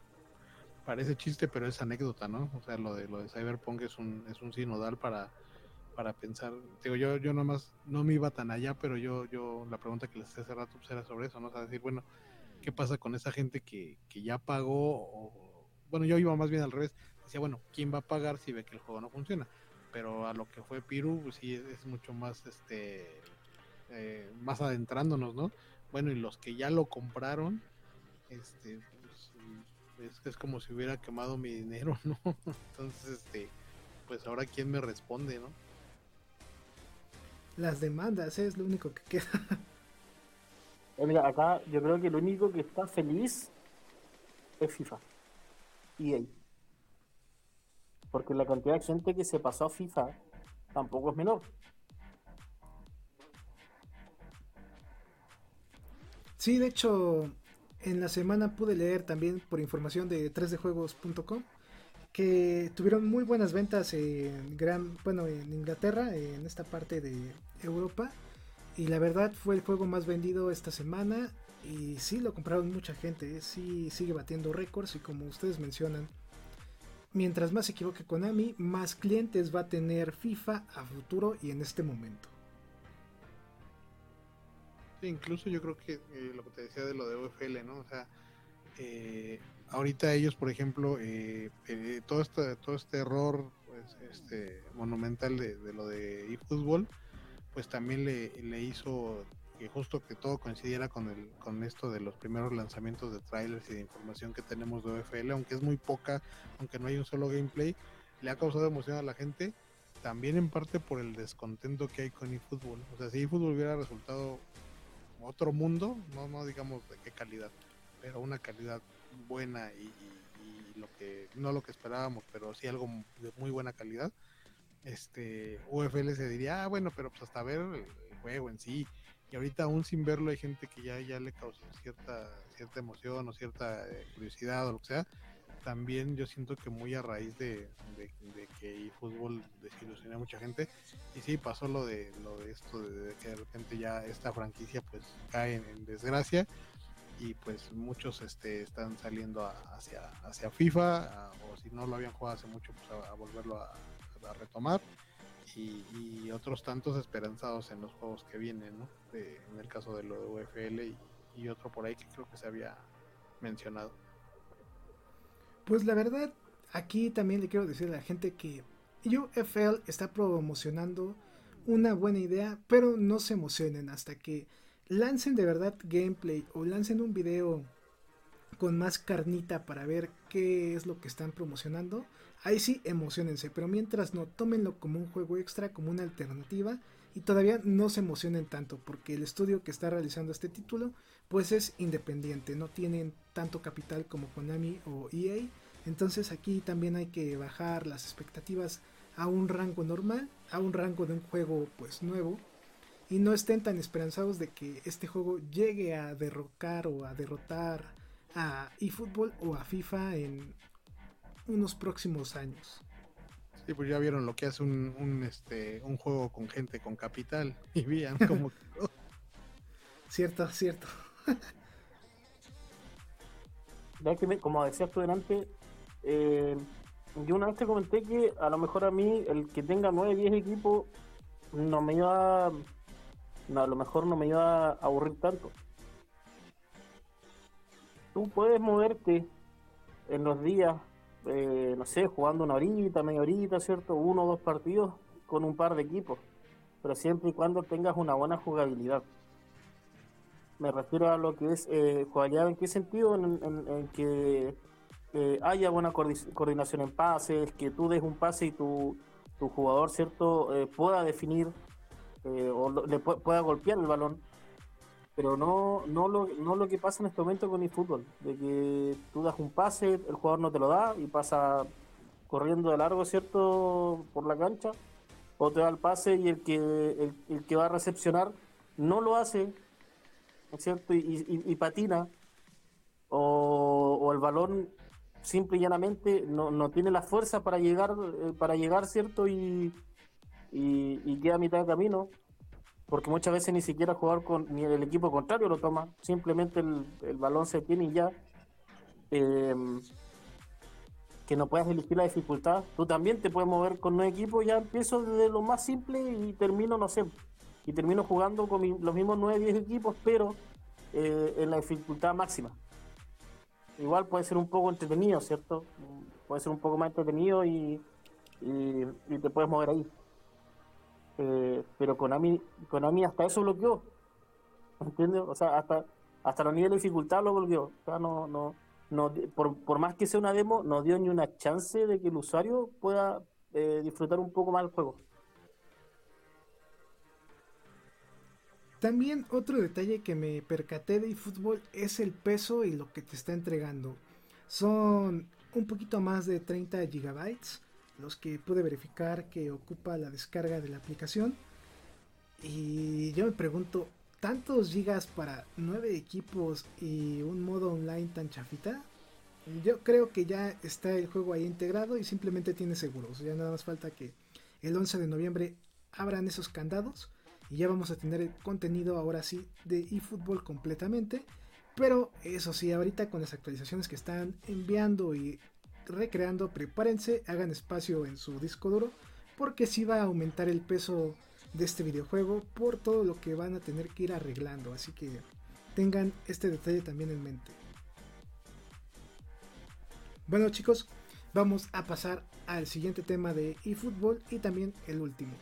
parece chiste, pero es anécdota, ¿no? O sea, lo de lo de Cyberpunk es un, es un sinodal para, para pensar. Digo, yo, yo nomás no me iba tan allá, pero yo, yo, la pregunta que les hice hace rato pues, era sobre eso, ¿no? O sea, decir, bueno, ¿qué pasa con esa gente que, que ya pagó? O, bueno, yo iba más bien al revés decía, bueno, ¿quién va a pagar si ve que el juego no funciona? Pero a lo que fue Piru, pues sí es, mucho más, este, eh, más adentrándonos, ¿no? Bueno, y los que ya lo compraron, este, pues, es, es como si hubiera quemado mi dinero, ¿no? Entonces, este, pues ahora quién me responde, ¿no? Las demandas es lo único que queda. Eh, mira, acá yo creo que lo único que está feliz es FIFA. Y ahí porque la cantidad de gente que se pasó a FIFA tampoco es menor. Sí, de hecho, en la semana pude leer también por información de 3dejuegos.com que tuvieron muy buenas ventas en gran, bueno, en Inglaterra, en esta parte de Europa, y la verdad fue el juego más vendido esta semana y sí lo compraron mucha gente, sí sigue batiendo récords y como ustedes mencionan, mientras más se equivoque Konami, más clientes va a tener FIFA a futuro y en este momento. Incluso yo creo que eh, lo que te decía de lo de UFL, ¿no? O sea, eh, ahorita ellos, por ejemplo, eh, todo, este, todo este error pues, este, monumental de, lo de eFootball, pues también le, le hizo que justo que todo coincidiera con el con esto de los primeros lanzamientos de trailers y de información que tenemos de OFL, aunque es muy poca, aunque no hay un solo gameplay, le ha causado emoción a la gente también en parte por el descontento que hay con eFootball. O sea, si eFootball hubiera resultado otro mundo, no, no digamos de qué calidad, pero una calidad buena y, lo que, no lo que esperábamos, pero sí algo de muy buena calidad, este, UFL se diría, ah, bueno, pero pues hasta ver el, juego en sí, y ahorita aún sin verlo hay gente que ya, ya le causó cierta, cierta emoción o cierta eh, curiosidad o lo que sea, también yo siento que muy a raíz de, que fútbol desilusionó a mucha gente y sí pasó lo de lo de esto de, que de repente ya esta franquicia pues cae en, desgracia y pues muchos este están saliendo hacia hacia FIFA o si no lo habían jugado hace mucho pues a, volverlo a, retomar y, otros tantos esperanzados en los juegos que vienen ¿no? en el caso de lo de UFL y otro por ahí que creo que se había mencionado pues la verdad, aquí también le quiero decir a la gente que UFL está promocionando una buena idea, pero no se emocionen hasta que lancen de verdad gameplay o lancen un video con más carnita para ver qué es lo que están promocionando. Ahí sí, emocionense, pero mientras no, tómenlo como un juego extra, como una alternativa y todavía no se emocionen tanto porque el estudio que está realizando este título pues es independiente, no tienen tanto capital como Konami o EA, entonces aquí también hay que bajar las expectativas a un rango normal, a un rango de un juego pues nuevo y no estén tan esperanzados de que este juego llegue a derrocar o a derrotar a eFootball o a FIFA en unos próximos años. Sí, pues ya vieron lo que hace un, este, un juego con gente con capital y vean cómo... cierto, cierto. como decías tú delante, eh, yo una vez te comenté que a lo mejor a mí el que tenga 9, 10 equipos no me iba... a lo mejor no me iba a aburrir tanto. Tú puedes moverte en los días eh, no sé, jugando una horita, media horita, ¿cierto? Uno o dos partidos con un par de equipos, pero siempre y cuando tengas una buena jugabilidad. Me refiero a lo que es eh, jugabilidad, ¿en qué sentido? En, que eh, haya buena coordinación en pases, que tú des un pase y tu, tu jugador, ¿cierto?, eh, pueda definir o le pueda golpear el balón pero no, no, lo, no lo que pasa en este momento con el fútbol, de que tú das un pase, el jugador no te lo da y pasa corriendo de largo, ¿cierto?, por la cancha, o te da el pase y el que, el, que va a recepcionar no lo hace, ¿cierto?, y, patina, o, el balón simple y llanamente no, no tiene la fuerza para llegar, eh, para llegar ¿cierto?, y, y queda a mitad de camino porque muchas veces ni siquiera jugar con ni el equipo contrario lo toma, simplemente el, balón se tiene y ya. Eh, que no puedas elegir la dificultad, tú también te puedes mover con un equipo, ya empiezo desde lo más simple y termino, no sé, y termino jugando con los mismos 9, 10 equipos, pero eh, en la dificultad máxima. Igual puede ser un poco entretenido, ¿cierto? Puede ser un poco más entretenido y, y te puedes mover ahí. Eh, pero Konami, Konami hasta eso bloqueó. ¿Entiendes? O sea, hasta, hasta los niveles de dificultad lo bloqueó. O sea, no, no, no, por, por más que sea una demo, no dio ni una chance de que el usuario pueda eh, disfrutar un poco más del juego. También otro detalle que me percaté de eFootball es el peso y lo que te está entregando. Son un poquito más de 30 gigabytes los que pude verificar que ocupa la descarga de la aplicación. Y yo me pregunto, ¿tantos gigas para nueve equipos y un modo online tan chafita? Yo creo que ya está el juego ahí integrado y simplemente tiene seguros. Ya nada más falta que el 11 de noviembre abran esos candados y ya vamos a tener el contenido ahora sí de eFootball completamente. Pero eso sí, ahorita con las actualizaciones que están enviando y recreando, prepárense, hagan espacio en su disco duro, porque si va a aumentar el peso de este videojuego por todo lo que van a tener que ir arreglando. Así que tengan este detalle también en mente. Bueno chicos, vamos a pasar al siguiente tema de eFootball y también el último.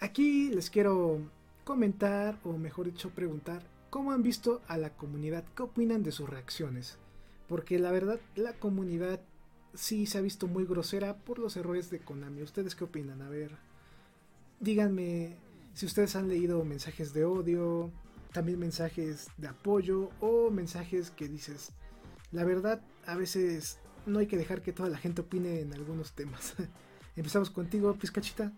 Aquí les quiero comentar, o mejor dicho preguntar, cómo han visto a la comunidad, qué opinan de sus reacciones porque la verdad la comunidad sí se ha visto muy grosera por los errores de Konami. ¿Ustedes qué opinan? A ver, díganme si ustedes han leído mensajes de odio, también mensajes de apoyo o mensajes que dices, la verdad, a veces no hay que dejar que toda la gente opine en algunos temas. Empezamos contigo, Pizcachita.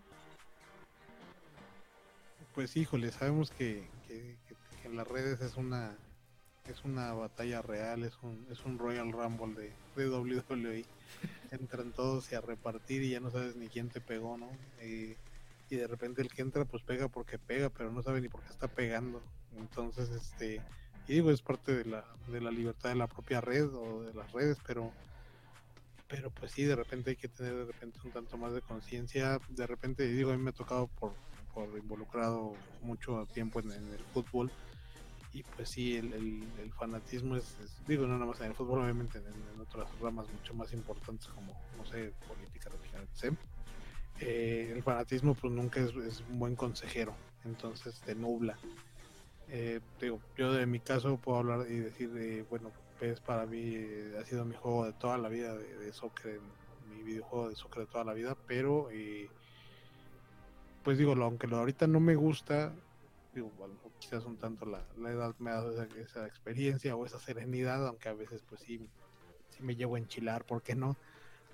Pues híjole, sabemos que, en las redes es una es una batalla real, es un, es un Royal Rumble de, de WWE. Entran todos y a repartir y ya no sabes ni quién te pegó, ¿no? y de repente el que entra pues pega porque pega, pero no sabe ni por qué está pegando. Entonces, este, y digo, es parte de la, de la libertad de la propia red o de las redes, pero pero pues sí, de repente hay que tener de repente un tanto más de conciencia. De repente, digo, a mí me ha tocado por, por involucrado mucho tiempo en, el fútbol y pues sí, el, el, fanatismo es, digo, no nada más en el fútbol, obviamente en, otras ramas mucho más importantes como, no sé, política, etc. Eh, el fanatismo pues nunca es, es, un buen consejero, entonces te nubla. Eh, digo, yo de mi caso puedo hablar y decir, de, bueno, es para mí eh, ha sido mi juego de toda la vida de, soccer, mi videojuego de soccer de toda la vida, pero eh, pues digo, aunque lo ahorita no me gusta, digo, quizás un tanto la, edad me ha dado esa, experiencia o esa serenidad, aunque a veces pues sí, sí me llevo a enchilar, ¿por qué no?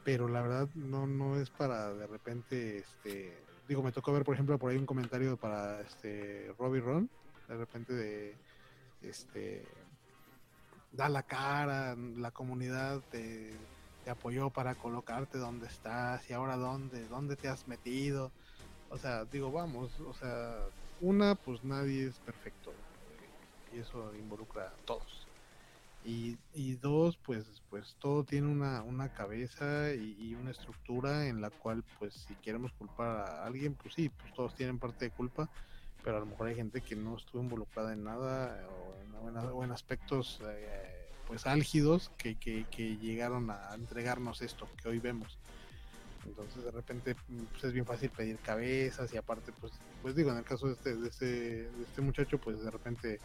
Pero la verdad no, no es para de repente, este, digo, me tocó ver por ejemplo por ahí un comentario para este Robbie Ron, de repente de este da la cara, la comunidad te, apoyó para colocarte donde estás y ahora dónde, dónde te has metido. O sea, digo, vamos, o sea, una, pues nadie es perfecto y eso involucra a todos. Y, y dos, pues, pues todo tiene una, una cabeza y, una estructura en la cual, pues, si queremos culpar a alguien, pues sí, pues todos tienen parte de culpa, pero a lo mejor hay gente que no estuvo involucrada en nada o en, aspectos eh, pues álgidos que, que, llegaron a entregarnos esto que hoy vemos. Entonces de repente pues, es bien fácil pedir cabezas y aparte pues, pues digo, en el caso de este, de este, de este muchacho pues de repente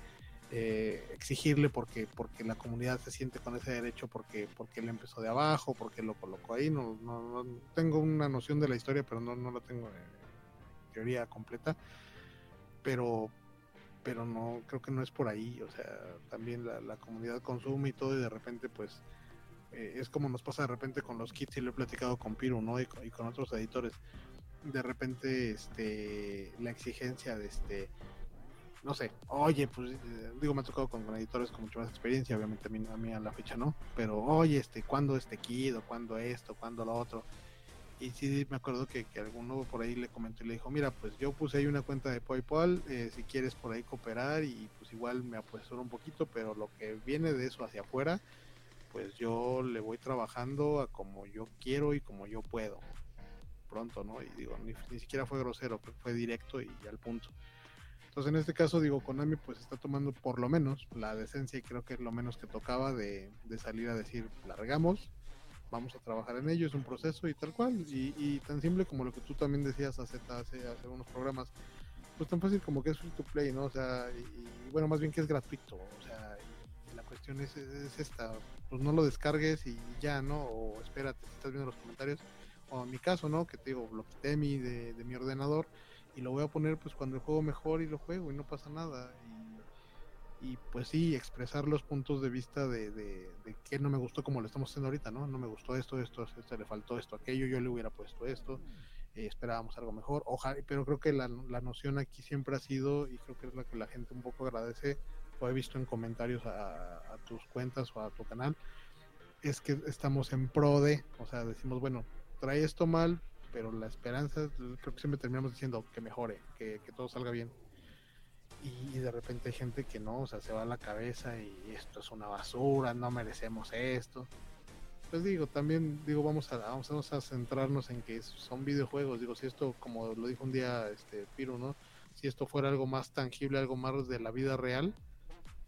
eh, exigirle porque porque la comunidad se siente con ese derecho porque porque él empezó de abajo porque lo colocó ahí no, no, tengo una noción de la historia pero no, no la tengo en teoría completa pero pero no creo que no es por ahí o sea también la, comunidad consume y todo y de repente pues eh, es como nos pasa de repente con los kits y lo he platicado con Piru no y con, otros editores. De repente este la exigencia de este no sé oye pues eh, digo me ha tocado con, editores con mucha más experiencia obviamente a mí, a mí a la fecha no pero oye este cuándo este kit o cuándo esto cuándo lo otro y sí me acuerdo que, que, alguno por ahí le comentó y le dijo, mira, pues yo puse ahí una cuenta de PayPal, eh, si quieres por ahí cooperar y pues igual me apuesto un poquito, pero lo que viene de eso hacia afuera, pues yo le voy trabajando a como yo quiero y como yo puedo. Pronto, ¿no? Y digo, ni, siquiera fue grosero, fue directo y, al punto. Entonces en este caso digo, Konami pues está tomando por lo menos la decencia y creo que es lo menos que tocaba de, salir a decir, largamos, vamos a trabajar en ello, es un proceso y tal cual. Y, tan simple como lo que tú también decías hace, hace, hace unos programas, pues tan fácil como que es free to play, ¿no? O sea, y, bueno, más bien que es gratuito, o sea, y, la cuestión es, es, esta, pues no lo descargues y ya, ¿no? O espérate, si estás viendo los comentarios, o en mi caso, ¿no? Que te digo, lo mi, de, de mi ordenador y lo voy a poner pues cuando el juego mejor y lo juego y no pasa nada. Y, y pues sí, expresar los puntos de vista de, de, que no me gustó como lo estamos haciendo ahorita, ¿no? No me gustó esto, esto, esto, le faltó esto, aquello, yo le hubiera puesto esto, eh, esperábamos algo mejor, ojalá, pero creo que la, la, noción aquí siempre ha sido, y creo que es la que la gente un poco agradece, he visto en comentarios a, tus cuentas o a tu canal, es que estamos en pro de, o sea, decimos, bueno, trae esto mal, pero la esperanza, creo que siempre terminamos diciendo que mejore, que, todo salga bien y de repente hay gente que no, o sea, se va a la cabeza y esto es una basura, no merecemos esto. Pues digo, también digo, vamos a, vamos a centrarnos en que son videojuegos, digo, si esto, como lo dijo un día este Piro, ¿no? Si esto fuera algo más tangible, algo más de la vida real,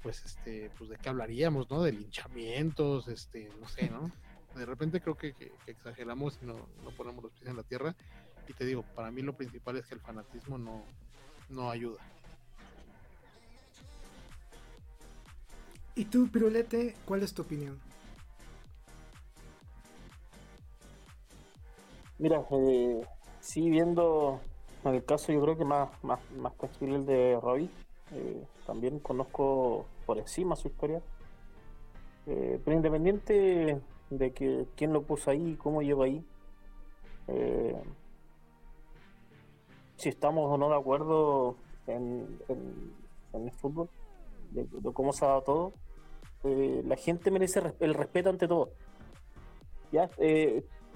pues este, pues de qué hablaríamos, ¿no? De linchamientos, este, no sé, ¿no? De repente creo que, exageramos y no, no ponemos los pies en la tierra. Y te digo, para mí lo principal es que el fanatismo no, no ayuda. ¿Y tú, Pirulete, cuál es tu opinión? Mira, eh, sí, viendo en el caso, yo creo que más, más, más el de Robbie. Eh, también conozco por encima su historia. Eh, pero independiente de que quién lo puso ahí, cómo lleva ahí, eh, si estamos o no de acuerdo en, el fútbol, de, cómo se ha dado todo, la gente merece el respeto ante todo. Ya,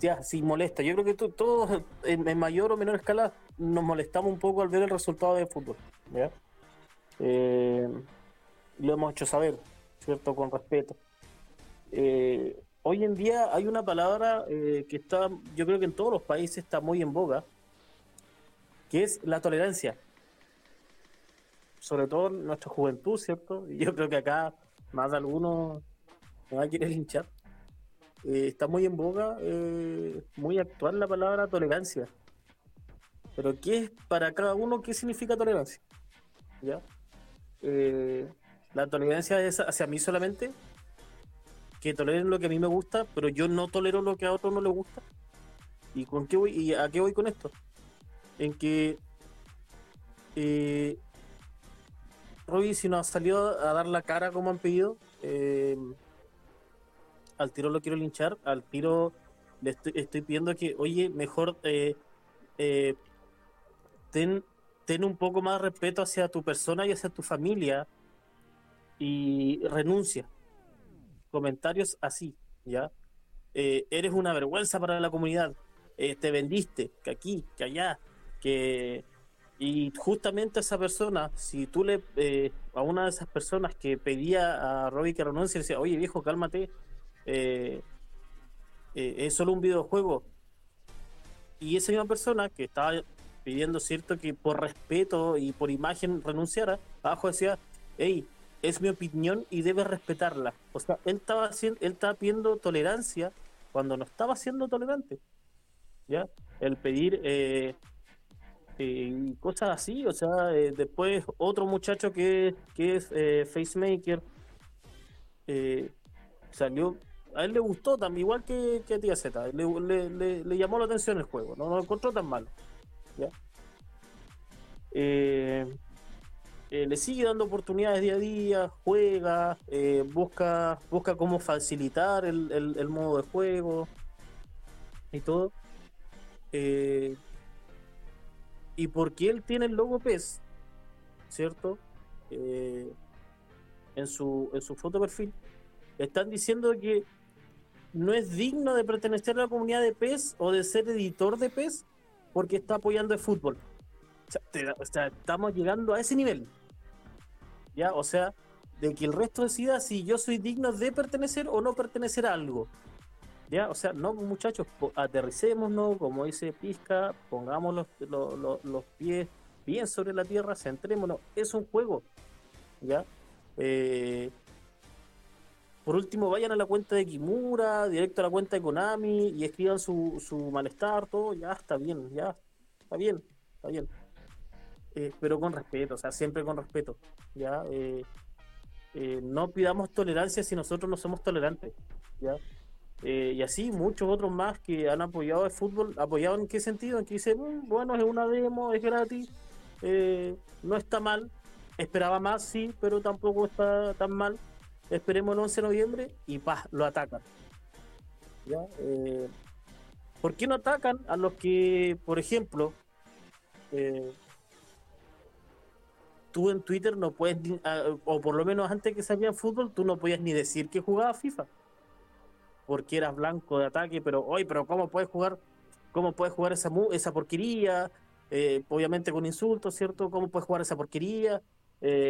ya, si molesta. Yo creo que todos en, mayor o menor escala nos molestamos un poco al ver el resultado del fútbol. ¿ya? Eh, lo hemos hecho saber, ¿cierto? Con respeto. Eh, hoy en día hay una palabra eh, que está, yo creo que en todos los países está muy en boga, que es la tolerancia. Sobre todo en nuestra juventud, ¿cierto? Y yo creo que acá más de algunos me va a querer hinchar. está muy en boga, muy actual la palabra tolerancia. Pero ¿qué es para cada uno? ¿Qué significa tolerancia? ¿Ya? Eh, la tolerancia es hacia mí solamente, que toleren lo que a mí me gusta, pero yo no tolero lo que a otro no le gusta. ¿Y con qué voy? ¿Y a qué voy con esto? En que eh, si nos ha salido a dar la cara como han pedido, eh, al tiro lo quiero linchar, al tiro le estoy, pidiendo que, oye, mejor eh, eh, ten ten un poco más respeto hacia tu persona y hacia tu familia y renuncia. Comentarios así, ¿ya? Eh, eres una vergüenza para la comunidad, eh, te vendiste, que aquí, que allá, que... Y justamente esa persona, si tú le, eh, a una de esas personas que pedía a Robbie que renuncie, le decía, oye viejo, cálmate, es solo un videojuego. Y esa misma persona que estaba pidiendo, ¿cierto?, que por respeto y por imagen renunciara, abajo decía, hey, es mi opinión y debes respetarla. O sea, él estaba, haciendo, él estaba pidiendo tolerancia cuando no estaba siendo tolerante. ¿Ya? El pedir eh, eh, cosas así, o sea, eh, después otro muchacho que, que es Facemaker salió, a él le gustó también, igual que, que a Tía Z, le, llamó la atención el juego, no lo encontró tan malo. Eh, le sigue dando oportunidades día a día, juega, eh, busca, busca cómo facilitar el, modo de juego y todo. y porque él tiene el logo PES, ¿cierto? en, su, en su foto perfil, están diciendo que no es digno de pertenecer a la comunidad de PES o de ser editor de PES porque está apoyando el fútbol. O sea, estamos llegando a ese nivel. ¿Ya? O sea, de que el resto decida si yo soy digno de pertenecer o no pertenecer a algo. ¿Ya? O sea, no, muchachos, aterricémonos, como dice Pizca, pongamos los, los, pies bien sobre la tierra, centrémonos. Es un juego. ¿Ya? Eh, por último, vayan a la cuenta de Kimura, directo a la cuenta de Konami y escriban su, su malestar, todo, ya está bien, ya, está bien, está bien. Eh, pero con respeto, o sea, siempre con respeto, ya. Eh, eh, no pidamos tolerancia si nosotros no somos tolerantes, ya. y así muchos otros más que han apoyado el fútbol, apoyado en qué sentido, en que dicen, mm, bueno, es una demo, es gratis, no está mal, esperaba más, sí, pero tampoco está tan mal esperemos el 11 de noviembre y pa, lo atacan. ¿Por qué no atacan a los que, por ejemplo, tú en Twitter no puedes, o por lo menos antes que salía fútbol, tú no podías ni decir que jugaba FIFA? Porque eras blanco de ataque, pero hoy, pero ¿cómo puedes jugar? ¿Cómo puedes jugar esa, esa porquería? Eh, obviamente con insultos, ¿cierto? ¿Cómo puedes jugar esa porquería?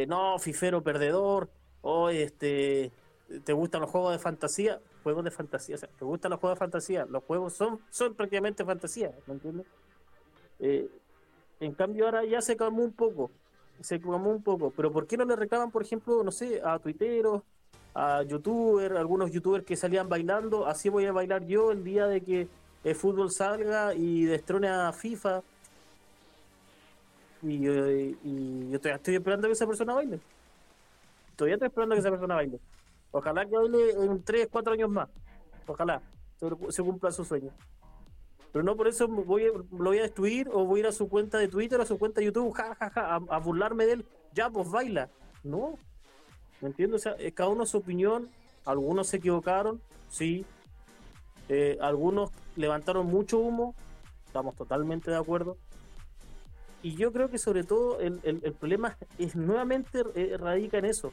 no, fifero perdedor o este, te gustan los juegos de fantasía, juegos de fantasía, o sea, te gustan los juegos de fantasía, los juegos son, son prácticamente fantasía, ¿me entiendes? Eh, en cambio ahora ya se calmó un poco, se calmó un poco, pero ¿por qué no le reclaman, por ejemplo, no sé, a tuiteros, a youtubers, algunos youtubers que salían bailando, así voy a bailar yo el día de que el fútbol salga y destrone a FIFA? Y, y yo estoy, estoy esperando que esa persona baile todavía estoy esperando que esa persona baile. Ojalá que baile en 3, 4 años más. Ojalá se, cumpla su sueño. Pero no por eso voy a- lo voy a destruir o voy a ir a su cuenta de Twitter, a su cuenta de YouTube, ja, ja, ja, a, burlarme de él. Ya, pues baila. No. ¿Me entiendes? O sea, eh, cada uno su opinión. Algunos se equivocaron, sí. Eh, algunos levantaron mucho humo. Estamos totalmente de acuerdo. Y yo creo que sobre todo el, el- el problema es nuevamente eh, radica en eso,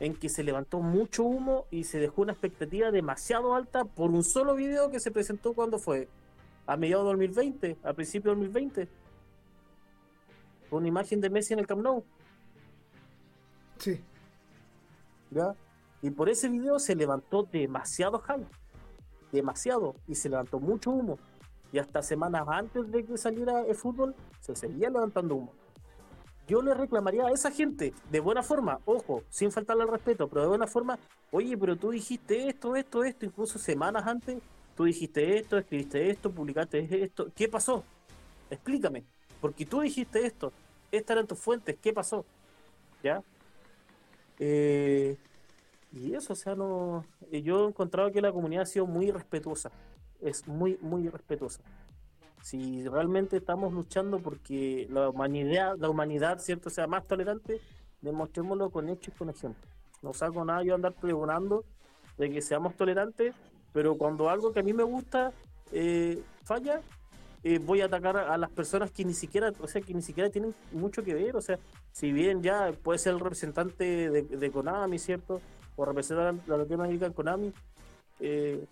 en que se levantó mucho humo y se dejó una expectativa demasiado alta por un solo video que se presentó cuando fue a mediados de 2020, a principios de 2020, con una imagen de Messi en el Camp Nou, Sí, ¿ya? Y por ese video se levantó demasiado hype, demasiado, y se levantó mucho humo. Y hasta semanas antes de que saliera el fútbol, se seguía levantando humo. Yo le reclamaría a esa gente, de buena forma, ojo, sin faltarle al respeto, pero de buena forma, oye, pero tú dijiste esto, esto, esto, incluso semanas antes, tú dijiste esto, escribiste esto, publicaste esto, ¿qué pasó? Explícame, porque tú dijiste esto, estas eran tus fuentes, ¿qué pasó? ¿Ya? Eh, y eso, o sea, no. eh, Yo he encontrado que la comunidad ha sido muy respetuosa. Es muy, muy respetuosa. Si realmente estamos luchando porque la humanidad, la humanidad, ¿cierto?, sea más tolerante, demostrémoslo con hechos y con ejemplos. No saco nada yo andar pregonando de que seamos tolerantes, pero cuando algo que a mí me gusta eh, falla, eh, voy a atacar a las personas que ni siquiera, o sea, que ni siquiera tienen mucho que ver, o sea, si bien ya puede ser el representante de, Konami, ¿cierto? O representar a Latinoamérica en Konami, eh,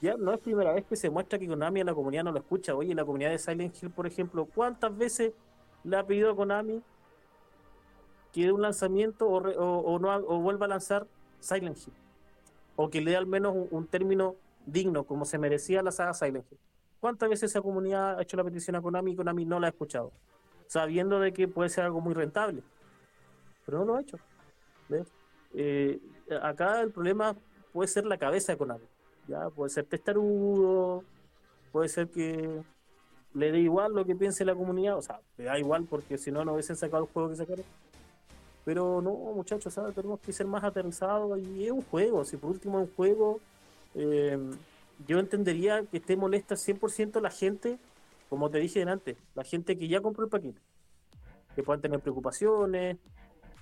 ya no es primera vez que se muestra que Konami a la comunidad no lo escucha. Oye, la comunidad de Silent Hill, por ejemplo, ¿cuántas veces le ha pedido a Konami que dé un lanzamiento o, no, o vuelva a lanzar Silent Hill? O que le dé al menos un, término digno, como se merecía la saga Silent Hill. ¿Cuántas veces esa comunidad ha hecho la petición a Konami y Konami no la ha escuchado? Sabiendo de que puede ser algo muy rentable. Pero no lo ha hecho. Eh, acá el problema puede ser la cabeza de Konami. Puede ser testarudo, puede ser que le dé igual lo que piense la comunidad, o sea, le da igual porque si no, no hubiesen sacado el juego que sacaron. Pero no, muchachos, ¿sabes? tenemos que ser más aterrizados y es un juego, si por último es un juego, eh, yo entendería que esté molesta 100% la gente, como te dije antes, la gente que ya compró el paquete, que puedan tener preocupaciones,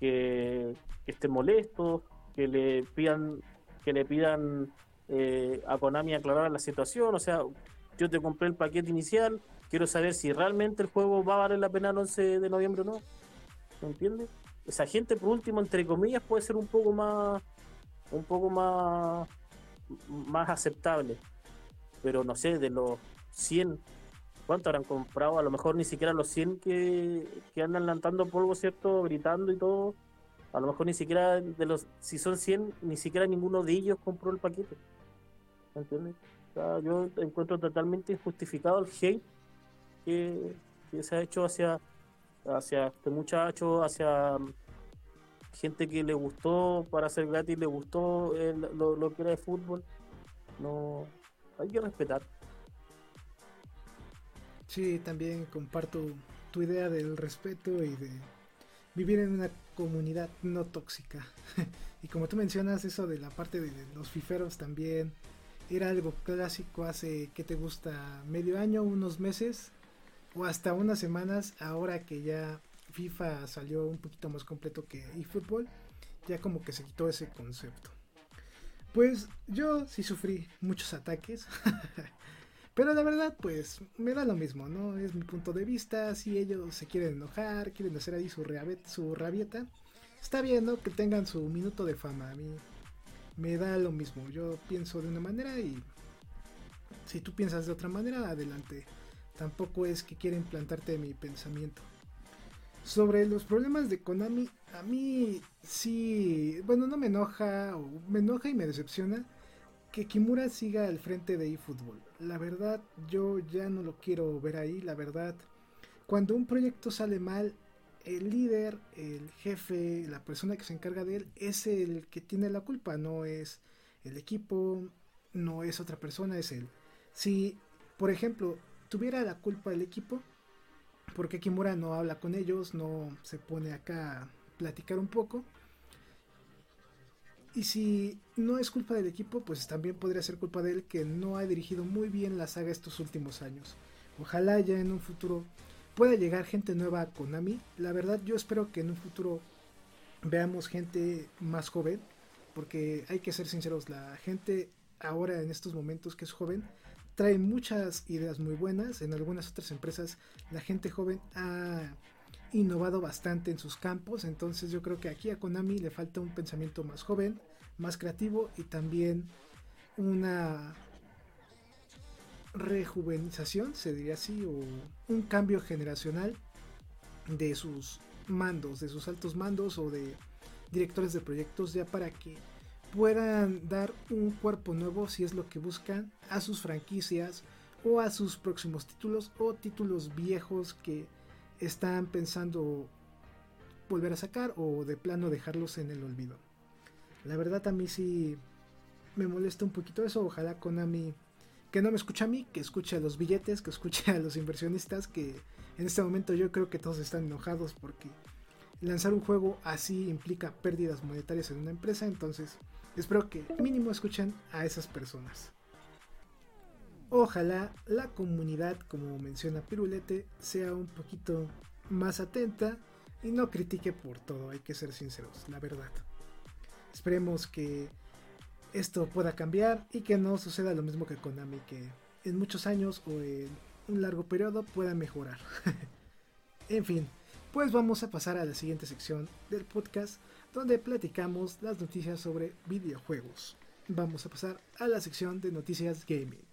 que, que estén molestos, que le pidan, que le pidan eh, a Konami aclarar la situación, o sea, yo te compré el paquete inicial, quiero saber si realmente el juego va a valer la pena el 11 de noviembre o no. ¿Me entiendes? Esa gente, por último, entre comillas, puede ser un poco más, un poco más, más aceptable. Pero no sé, de los 100, ¿cuánto habrán comprado? A lo mejor ni siquiera los 100 que, que andan lanzando polvo, ¿cierto? Gritando y todo. A lo mejor ni siquiera de los, si son 100, ni siquiera ninguno de ellos compró el paquete. ¿Me entiendes? Yo encuentro totalmente injustificado el hate que se ha hecho hacia, hacia este muchacho, hacia mm, gente que le gustó para ser gratis, le gustó el- lo, lo que era de fútbol. No, hay que respetar. Sí, también comparto tu idea del respeto y de vivir en una comunidad no tóxica. y como tú mencionas, eso de la parte de los fiferos también era algo clásico hace, ¿qué te gusta? Medio año, unos meses o hasta unas semanas, ahora que ya FIFA salió un poquito más completo que eFootball, ya como que se quitó ese concepto. Pues yo sí sufrí muchos ataques. Pero la verdad, pues me da lo mismo, ¿no? Es mi punto de vista. Si ellos se quieren enojar, quieren hacer ahí su, su rabieta, está bien, ¿no? Que tengan su minuto de fama. A mí me da lo mismo. Yo pienso de una manera y si tú piensas de otra manera, adelante. Tampoco es que quiera implantarte mi pensamiento. Sobre los problemas de Konami, a mí sí, bueno, no me enoja, o me enoja y me decepciona que Kimura siga al frente de eFootball. La verdad, yo ya no lo quiero ver ahí. La verdad, cuando un proyecto sale mal, el líder, el jefe, la persona que se encarga de él, es el que tiene la culpa. No es el equipo, no es otra persona, es él. Si, por ejemplo, tuviera la culpa el equipo, porque Kimura no habla con ellos, no se pone acá a platicar un poco. Y si no es culpa del equipo, pues también podría ser culpa de él que no ha dirigido muy bien la saga estos últimos años. Ojalá ya en un futuro pueda llegar gente nueva a Konami. La verdad yo espero que en un futuro veamos gente más joven, porque hay que ser sinceros, la gente ahora en estos momentos que es joven trae muchas ideas muy buenas. En algunas otras empresas la gente joven ha innovado bastante en sus campos, entonces yo creo que aquí a Konami le falta un pensamiento más joven, más creativo y también una rejuvenización, se diría así, o un cambio generacional de sus mandos, de sus altos mandos o de directores de proyectos ya para que puedan dar un cuerpo nuevo si es lo que buscan a sus franquicias o a sus próximos títulos o títulos viejos que están pensando volver a sacar o de plano dejarlos en el olvido. La verdad a mí sí me molesta un poquito eso, ojalá Konami que no me escuche a mí, que escuche a los billetes, que escuche a los inversionistas, que en este momento yo creo que todos están enojados porque lanzar un juego así implica pérdidas monetarias en una empresa, entonces espero que mínimo escuchen a esas personas. Ojalá la comunidad, como menciona Pirulete, sea un poquito más atenta y no critique por todo, hay que ser sinceros, la verdad. Esperemos que esto pueda cambiar y que no suceda lo mismo que Konami, que en muchos años o en un largo periodo pueda mejorar. en fin, pues vamos a pasar a la siguiente sección del podcast donde platicamos las noticias sobre videojuegos. Vamos a pasar a la sección de noticias gaming.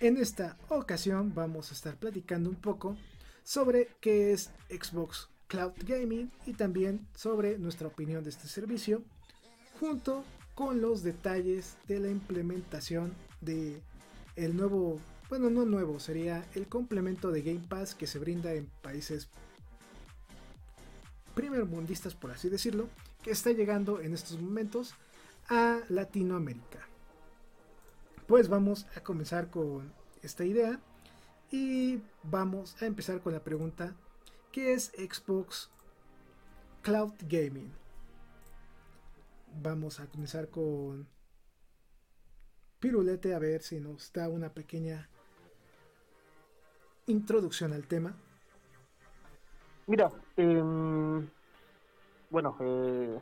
En esta ocasión vamos a estar platicando un poco sobre qué es Xbox Cloud Gaming y también sobre nuestra opinión de este servicio, junto con los detalles de la implementación de el nuevo, bueno, no nuevo, sería el complemento de Game Pass que se brinda en países primermundistas, por así decirlo, que está llegando en estos momentos a Latinoamérica. Pues vamos a comenzar con esta idea y vamos a empezar con la pregunta, ¿qué es Xbox Cloud Gaming? Vamos a comenzar con Pirulete a ver si nos da una pequeña introducción al tema. Mira, em, bueno, eh,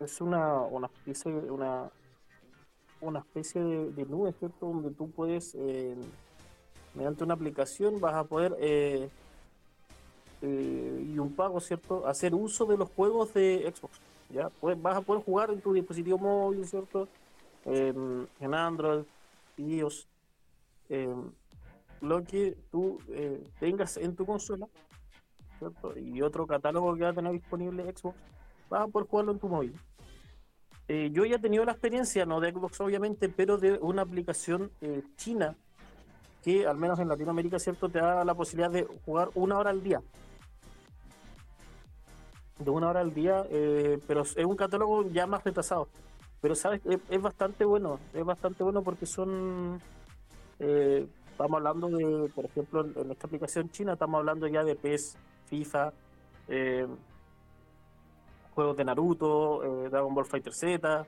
es una, una especie, una, una especie de, nube, ¿cierto? Donde tú puedes, em, mediante una aplicación, vas a poder, eh, eh, y un pago, ¿cierto?, hacer uso de los juegos de Xbox. ¿Ya? Pues vas a poder jugar en tu dispositivo móvil, ¿cierto? en Android, iOS, lo que tú eh, tengas en tu consola, ¿cierto? Y otro catálogo que va a tener disponible Xbox, vas a poder jugarlo en tu móvil. Eh, yo ya he tenido la experiencia, no de Xbox obviamente, pero de una aplicación eh, china que al menos en Latinoamérica, ¿cierto? Te da la posibilidad de jugar una hora al día de una hora al día, eh, pero es un catálogo ya más retrasado. Pero sabes, es, bastante bueno, es bastante bueno porque son, eh, estamos hablando de, por ejemplo, en, esta aplicación china estamos hablando ya de PES, FIFA, eh, juegos de Naruto, Dragon Ball Fighter Z.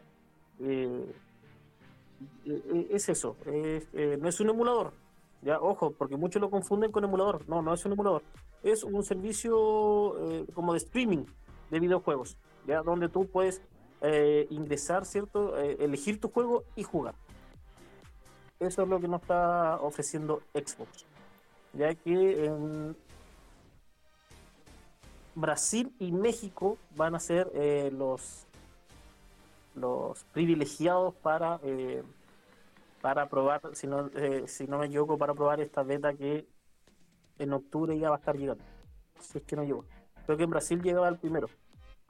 es eso, no es un emulador, ya, ojo, porque muchos lo confunden con emulador. No, no es un emulador. Es un servicio como de streaming de videojuegos, ¿ya? donde tú puedes eh, ingresar, ¿cierto? Eh, elegir tu juego y jugar. Eso es lo que nos está ofreciendo Xbox. Ya que en Brasil y México van a ser eh, los, los privilegiados para, para probar, si no, si no me equivoco, para probar esta beta que en octubre ya va a estar llegando. Si es que no llegó. Creo que en Brasil llegaba el primero,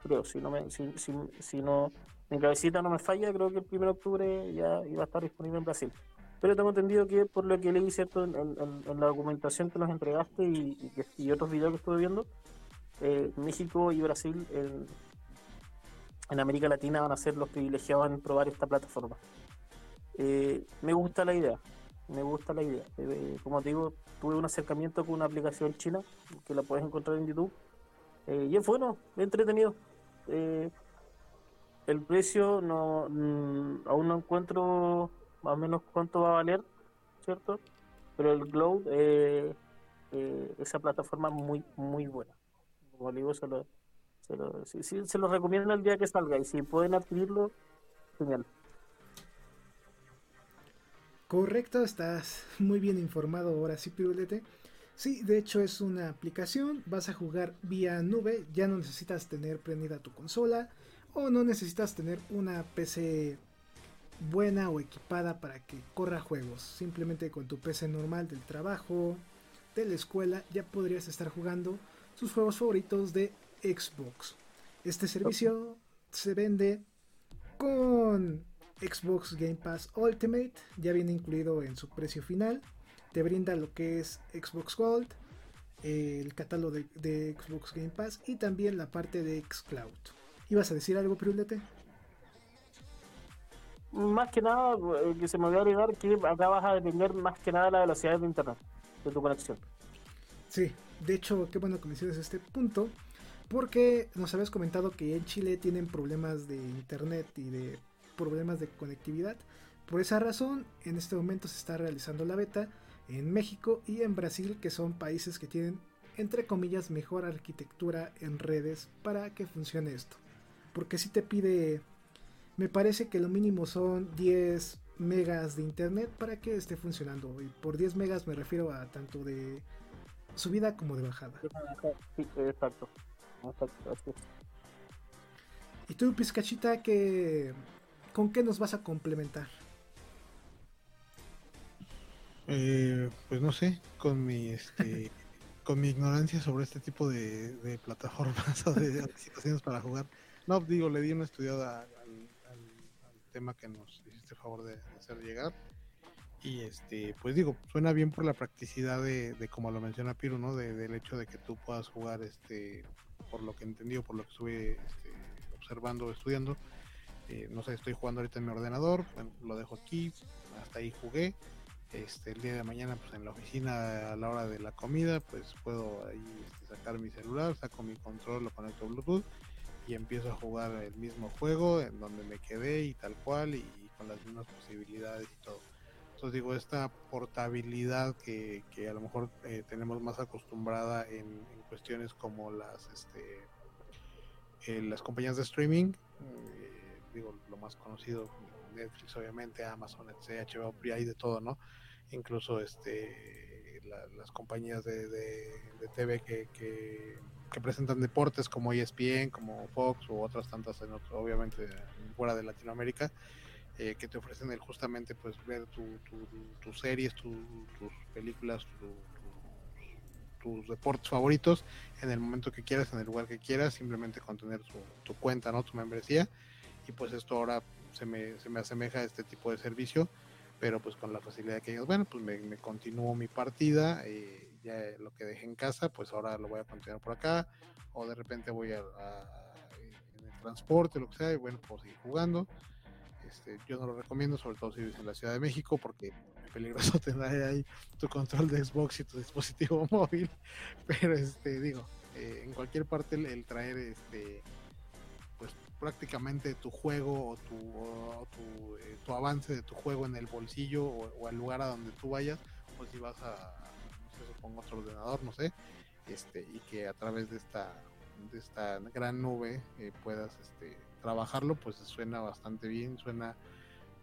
creo, si no me, si, si, si no, mi cabecita no me falla, creo que el 1 de octubre ya iba a estar disponible en Brasil. Pero tengo entendido que por lo que leí cierto en, la documentación que nos entregaste y, y, otros videos que estuve viendo, eh, México y Brasil en, en, América Latina van a ser los privilegiados en probar esta plataforma. Eh, me gusta la idea, me gusta la idea. Eh, como te digo, tuve un acercamiento con una aplicación china que la puedes encontrar en YouTube. Eh, y es bueno, entretenido. Eh, el precio no mm, aún no encuentro más o menos cuánto va a valer, ¿cierto? Pero el Glow, esa plataforma muy, muy buena. Como digo, se lo, se lo, se lo recomiendo el día que salga. Y si pueden adquirirlo, genial. Correcto, estás muy bien informado ahora sí, Pirulete. Sí, de hecho es una aplicación, vas a jugar vía nube, ya no necesitas tener prendida tu consola o no necesitas tener una PC buena o equipada para que corra juegos. Simplemente con tu PC normal del trabajo, de la escuela, ya podrías estar jugando sus juegos favoritos de Xbox. Este servicio se vende con Xbox Game Pass Ultimate ya viene incluido en su precio final. Te brinda lo que es Xbox Gold, el catálogo de, Xbox Game Pass y también la parte de Xcloud. ¿Ibas a decir algo, Pirulete? Más que nada, eh, que se me olvidó agregar que acá vas a depender más que nada de la velocidad de internet, de tu conexión. Sí, de hecho, qué bueno que menciones este punto, porque nos habías comentado que en Chile tienen problemas de internet y de problemas de conectividad. Por esa razón, en este momento se está realizando la beta en México y en Brasil, que son países que tienen, entre comillas, mejor arquitectura en redes para que funcione esto. Porque si te pide, me parece que lo mínimo son 10 megas de internet para que esté funcionando. Y por 10 megas me refiero a tanto de subida como de bajada. exacto. Y tú, Pizcachita, que ¿con qué nos vas a complementar? Eh, pues no sé, con mi este, con mi ignorancia sobre este tipo de, plataformas o de situaciones para jugar. No, digo, le di una estudiada al, tema que nos hiciste favor de, hacer llegar. Y este, pues digo, suena bien por la practicidad de, como lo menciona Piru, ¿no? del hecho de que tú puedas jugar, este, por lo que entendí o por lo que estuve este, observando estudiando, eh, no sé, estoy jugando ahorita en mi ordenador, lo dejo aquí, hasta ahí jugué. Este, el día de mañana, pues en la oficina a la hora de la comida, pues puedo ahí este, sacar mi celular, saco mi control, lo conecto a Bluetooth y empiezo a jugar el mismo juego en donde me quedé y tal cual y, con las mismas posibilidades y todo. Entonces digo, esta portabilidad que, a lo mejor eh, tenemos más acostumbrada en, cuestiones como las, este, eh, las compañías de streaming, digo, lo más conocido, Netflix obviamente, Amazon, HBO, hay de todo, ¿no? Incluso este las compañías de, de, TV que, que, presentan deportes como ESPN, como Fox u otras tantas, en obviamente fuera de Latinoamérica, eh, que te ofrecen el justamente pues ver tu, tus series, tus películas, tus deportes favoritos en el momento que quieras, en el lugar que quieras, simplemente con tener tu, tu cuenta, ¿no? Tu membresía y pues esto ahora se me, se me asemeja a este tipo de servicio, pero pues con la facilidad que ellos, bueno, pues me, me continúo mi partida, eh, ya lo que dejé en casa, pues ahora lo voy a continuar por acá, o de repente voy a, en el transporte, lo que sea, y bueno, puedo seguir jugando. Este, yo no lo recomiendo, sobre todo si vives en la Ciudad de México, porque es peligroso tener ahí tu control de Xbox y tu dispositivo móvil, pero este, digo, eh, en cualquier parte el, el traer este prácticamente tu juego o tu, eh, tu, avance de tu juego en el bolsillo o, al lugar a donde tú vayas, pues si vas a, no supongo otro ordenador, no sé, este, y que a través de esta, de esta gran nube eh, puedas este, trabajarlo, pues suena bastante bien, suena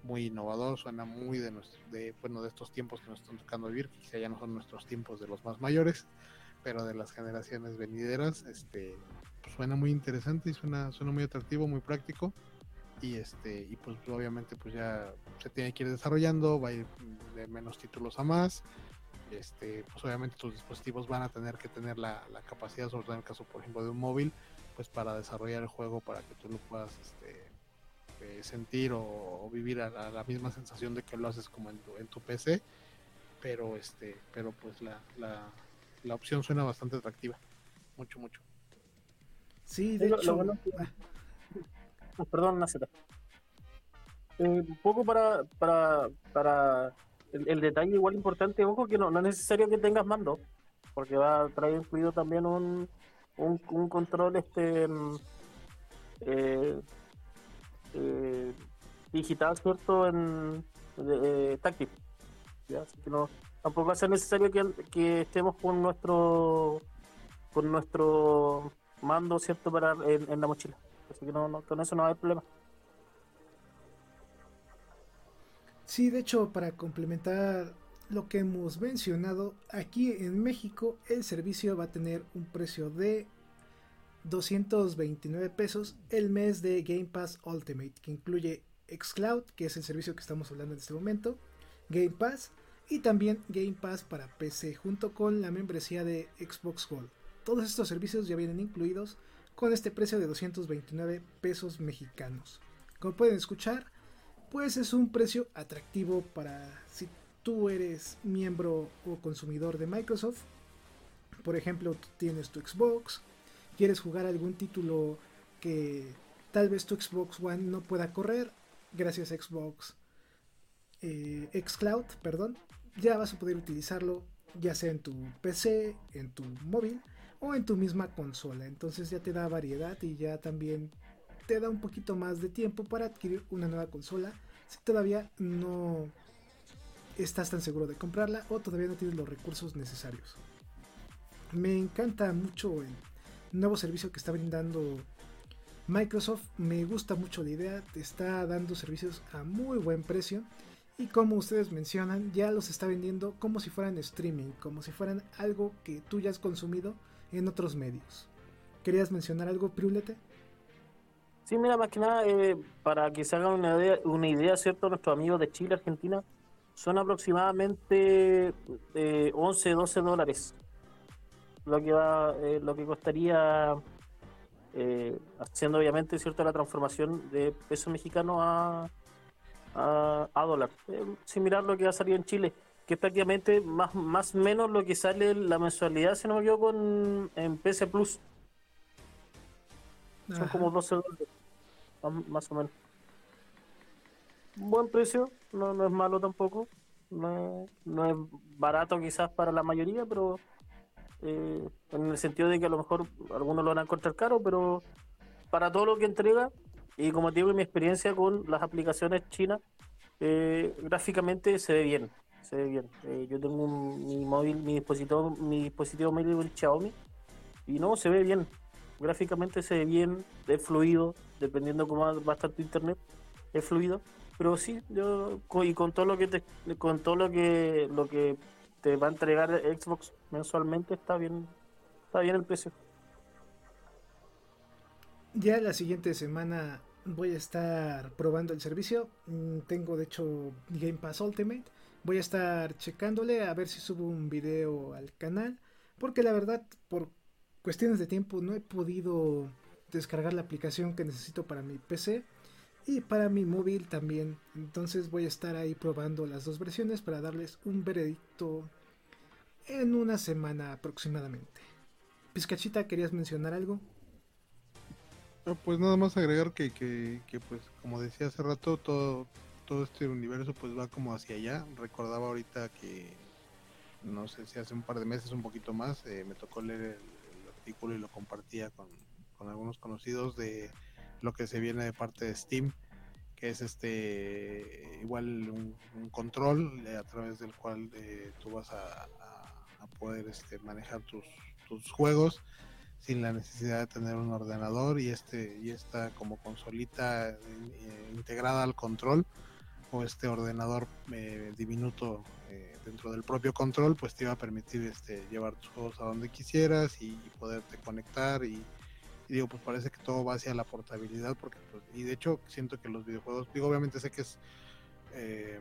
muy innovador, suena muy de, nuestro, de, bueno, de estos tiempos que nos están tocando vivir, quizá ya no son nuestros tiempos de los más mayores, pero de las generaciones venideras, este, suena muy interesante y suena, suena muy atractivo, muy práctico. Y este, y pues obviamente pues ya se tiene que ir desarrollando, va a ir de menos títulos a más. Este, pues obviamente tus dispositivos van a tener que tener la, capacidad, sobre todo en el caso por ejemplo de un móvil, pues para desarrollar el juego para que tú lo puedas este, eh, sentir o, vivir a, la misma sensación de que lo haces como en tu, en tu PC pero este pero pues la, la, la opción suena bastante atractiva mucho mucho Sí, de hecho. Perdón, Naceta. Eh, un poco para, para, para el, detalle igual importante, ojo, que no, no es necesario que tengas mando, porque va a traer incluido también un, un, control este mm, eh, eh, digital, ¿cierto? En eh, táctil. Así que no, tampoco va a ser necesario que, estemos con nuestro con nuestro mando, ¿cierto? Para en, la mochila. Así que no, con eso no va a haber problema. Sí, de hecho, para complementar lo que hemos mencionado, aquí en México el servicio va a tener un precio de 229 pesos el mes de Game Pass Ultimate, que incluye Xcloud, que es el servicio que estamos hablando en este momento, Game Pass y también Game Pass para PC, junto con la membresía de Xbox Gold. Todos estos servicios ya vienen incluidos con este precio de 229 pesos mexicanos. Como pueden escuchar, pues es un precio atractivo para si tú eres miembro o consumidor de Microsoft. Por ejemplo, tienes tu Xbox, quieres jugar algún título que tal vez tu Xbox One no pueda correr, gracias a Xbox eh, Xcloud, perdón, ya vas a poder utilizarlo ya sea en tu PC, en tu móvil o en tu misma consola. Entonces ya te da variedad y ya también te da un poquito más de tiempo para adquirir una nueva consola si todavía no estás tan seguro de comprarla o todavía no tienes los recursos necesarios. Me encanta mucho el nuevo servicio que está brindando Microsoft. Me gusta mucho la idea, te está dando servicios a muy buen precio. Y como ustedes mencionan, ya los está vendiendo como si fueran streaming, como si fueran algo que tú ya has consumido en otros medios. ¿Querías mencionar algo, Priulete? Sí, mira, más que nada, eh, para que se hagan una idea, una idea, ¿cierto? Nuestros amigos de Chile, Argentina, son aproximadamente 11, eh, 12 dólares. Lo que va, eh, lo que costaría, haciendo obviamente, ¿cierto? La transformación de peso mexicano a, a, dólar. similar a lo que va a salir en Chile, que es prácticamente más más menos lo que sale la mensualidad, si no me equivoco, en, en PC Plus. Son como 12 dólares, más o menos. Buen precio, no, no es malo tampoco. No, no es barato quizás para la mayoría, pero eh, en el sentido de que a lo mejor algunos lo van a encontrar caro, pero para todo lo que entrega, y como te digo, mi experiencia con las aplicaciones chinas, eh, gráficamente se ve bien. Se ve bien. Eh, yo tengo mi móvil, mi dispositivo, mi dispositivo móvil el Xiaomi, y no, se ve bien gráficamente se ve bien, es fluido, dependiendo cómo va a estar tu internet, es fluido. Pero sí, yo y con todo lo que te, con todo lo que lo que te va a entregar Xbox mensualmente está bien, está bien el precio. Ya la siguiente semana voy a estar probando el servicio. Mm, tengo de hecho Game Pass Ultimate. Voy a estar checándole a ver si subo un video al canal. Porque la verdad, por cuestiones de tiempo no he podido descargar la aplicación que necesito para mi PC y para mi móvil también. Entonces voy a estar ahí probando las dos versiones para darles un veredicto en una semana aproximadamente. Pizcachita, ¿querías mencionar algo? pues nada más agregar que, que, que, pues como decía hace rato, todo, todo este universo pues va como hacia allá. Recordaba ahorita que no sé si hace un par de meses, un poquito más, eh, me tocó leer el, artículo y lo compartía con, algunos conocidos de lo que se viene de parte de Steam, que es este igual un, control a través del cual eh, tú vas a, poder este, manejar tus, tus juegos sin la necesidad de tener un ordenador y este y esta como consolita eh, integrada al control este ordenador eh, diminuto eh, dentro del propio control, pues te iba a permitir este, llevar tus juegos a donde quisieras y, poderte conectar y, digo, pues parece que todo va hacia la portabilidad porque pues, y de hecho siento que los videojuegos, digo, obviamente sé que es eh,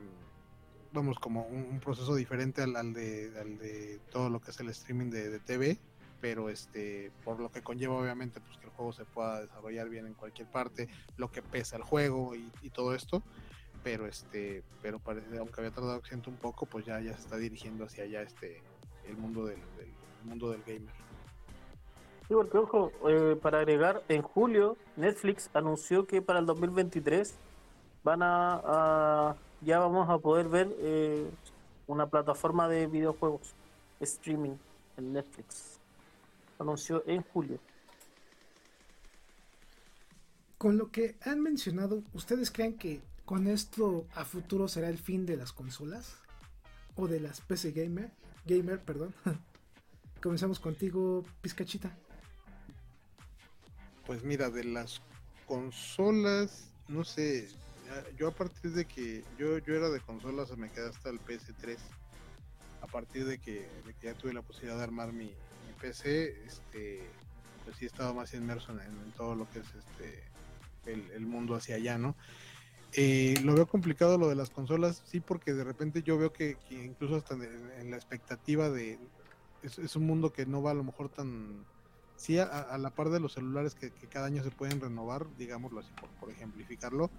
vamos como un, proceso diferente al, de, al de todo lo que es el streaming de, TV, pero este por lo que conlleva obviamente pues que el juego se pueda desarrollar bien en cualquier parte, lo que pesa el juego y, y todo esto pero este pero parece aunque había tardado siento un poco pues ya ya se está dirigiendo hacia allá este el mundo del, mundo del gamer sí porque ojo eh, para agregar en julio Netflix anunció que para el 2023 van a, ya vamos a poder ver eh, una plataforma de videojuegos streaming en Netflix. Anunció en julio. Con lo que han mencionado, ¿ustedes creen que con esto a futuro será el fin de las consolas? ¿O de las PC Gamer? Gamer, perdón. Comenzamos contigo, Pizcachita. Pues mira, de las consolas, no sé, yo a partir de que yo, yo era de consolas me quedé hasta el PS3. A partir de que, ya tuve la posibilidad de armar mi, PC, este, pues sí estaba más inmerso en, todo lo que es este el, mundo hacia allá, ¿no? Eh, lo veo complicado lo de las consolas, sí, porque de repente yo veo que, incluso hasta en, la expectativa de... Es, un mundo que no va a lo mejor tan... Sí, a, la par de los celulares que, cada año se pueden renovar, digámoslo así, por, por ejemplificarlo,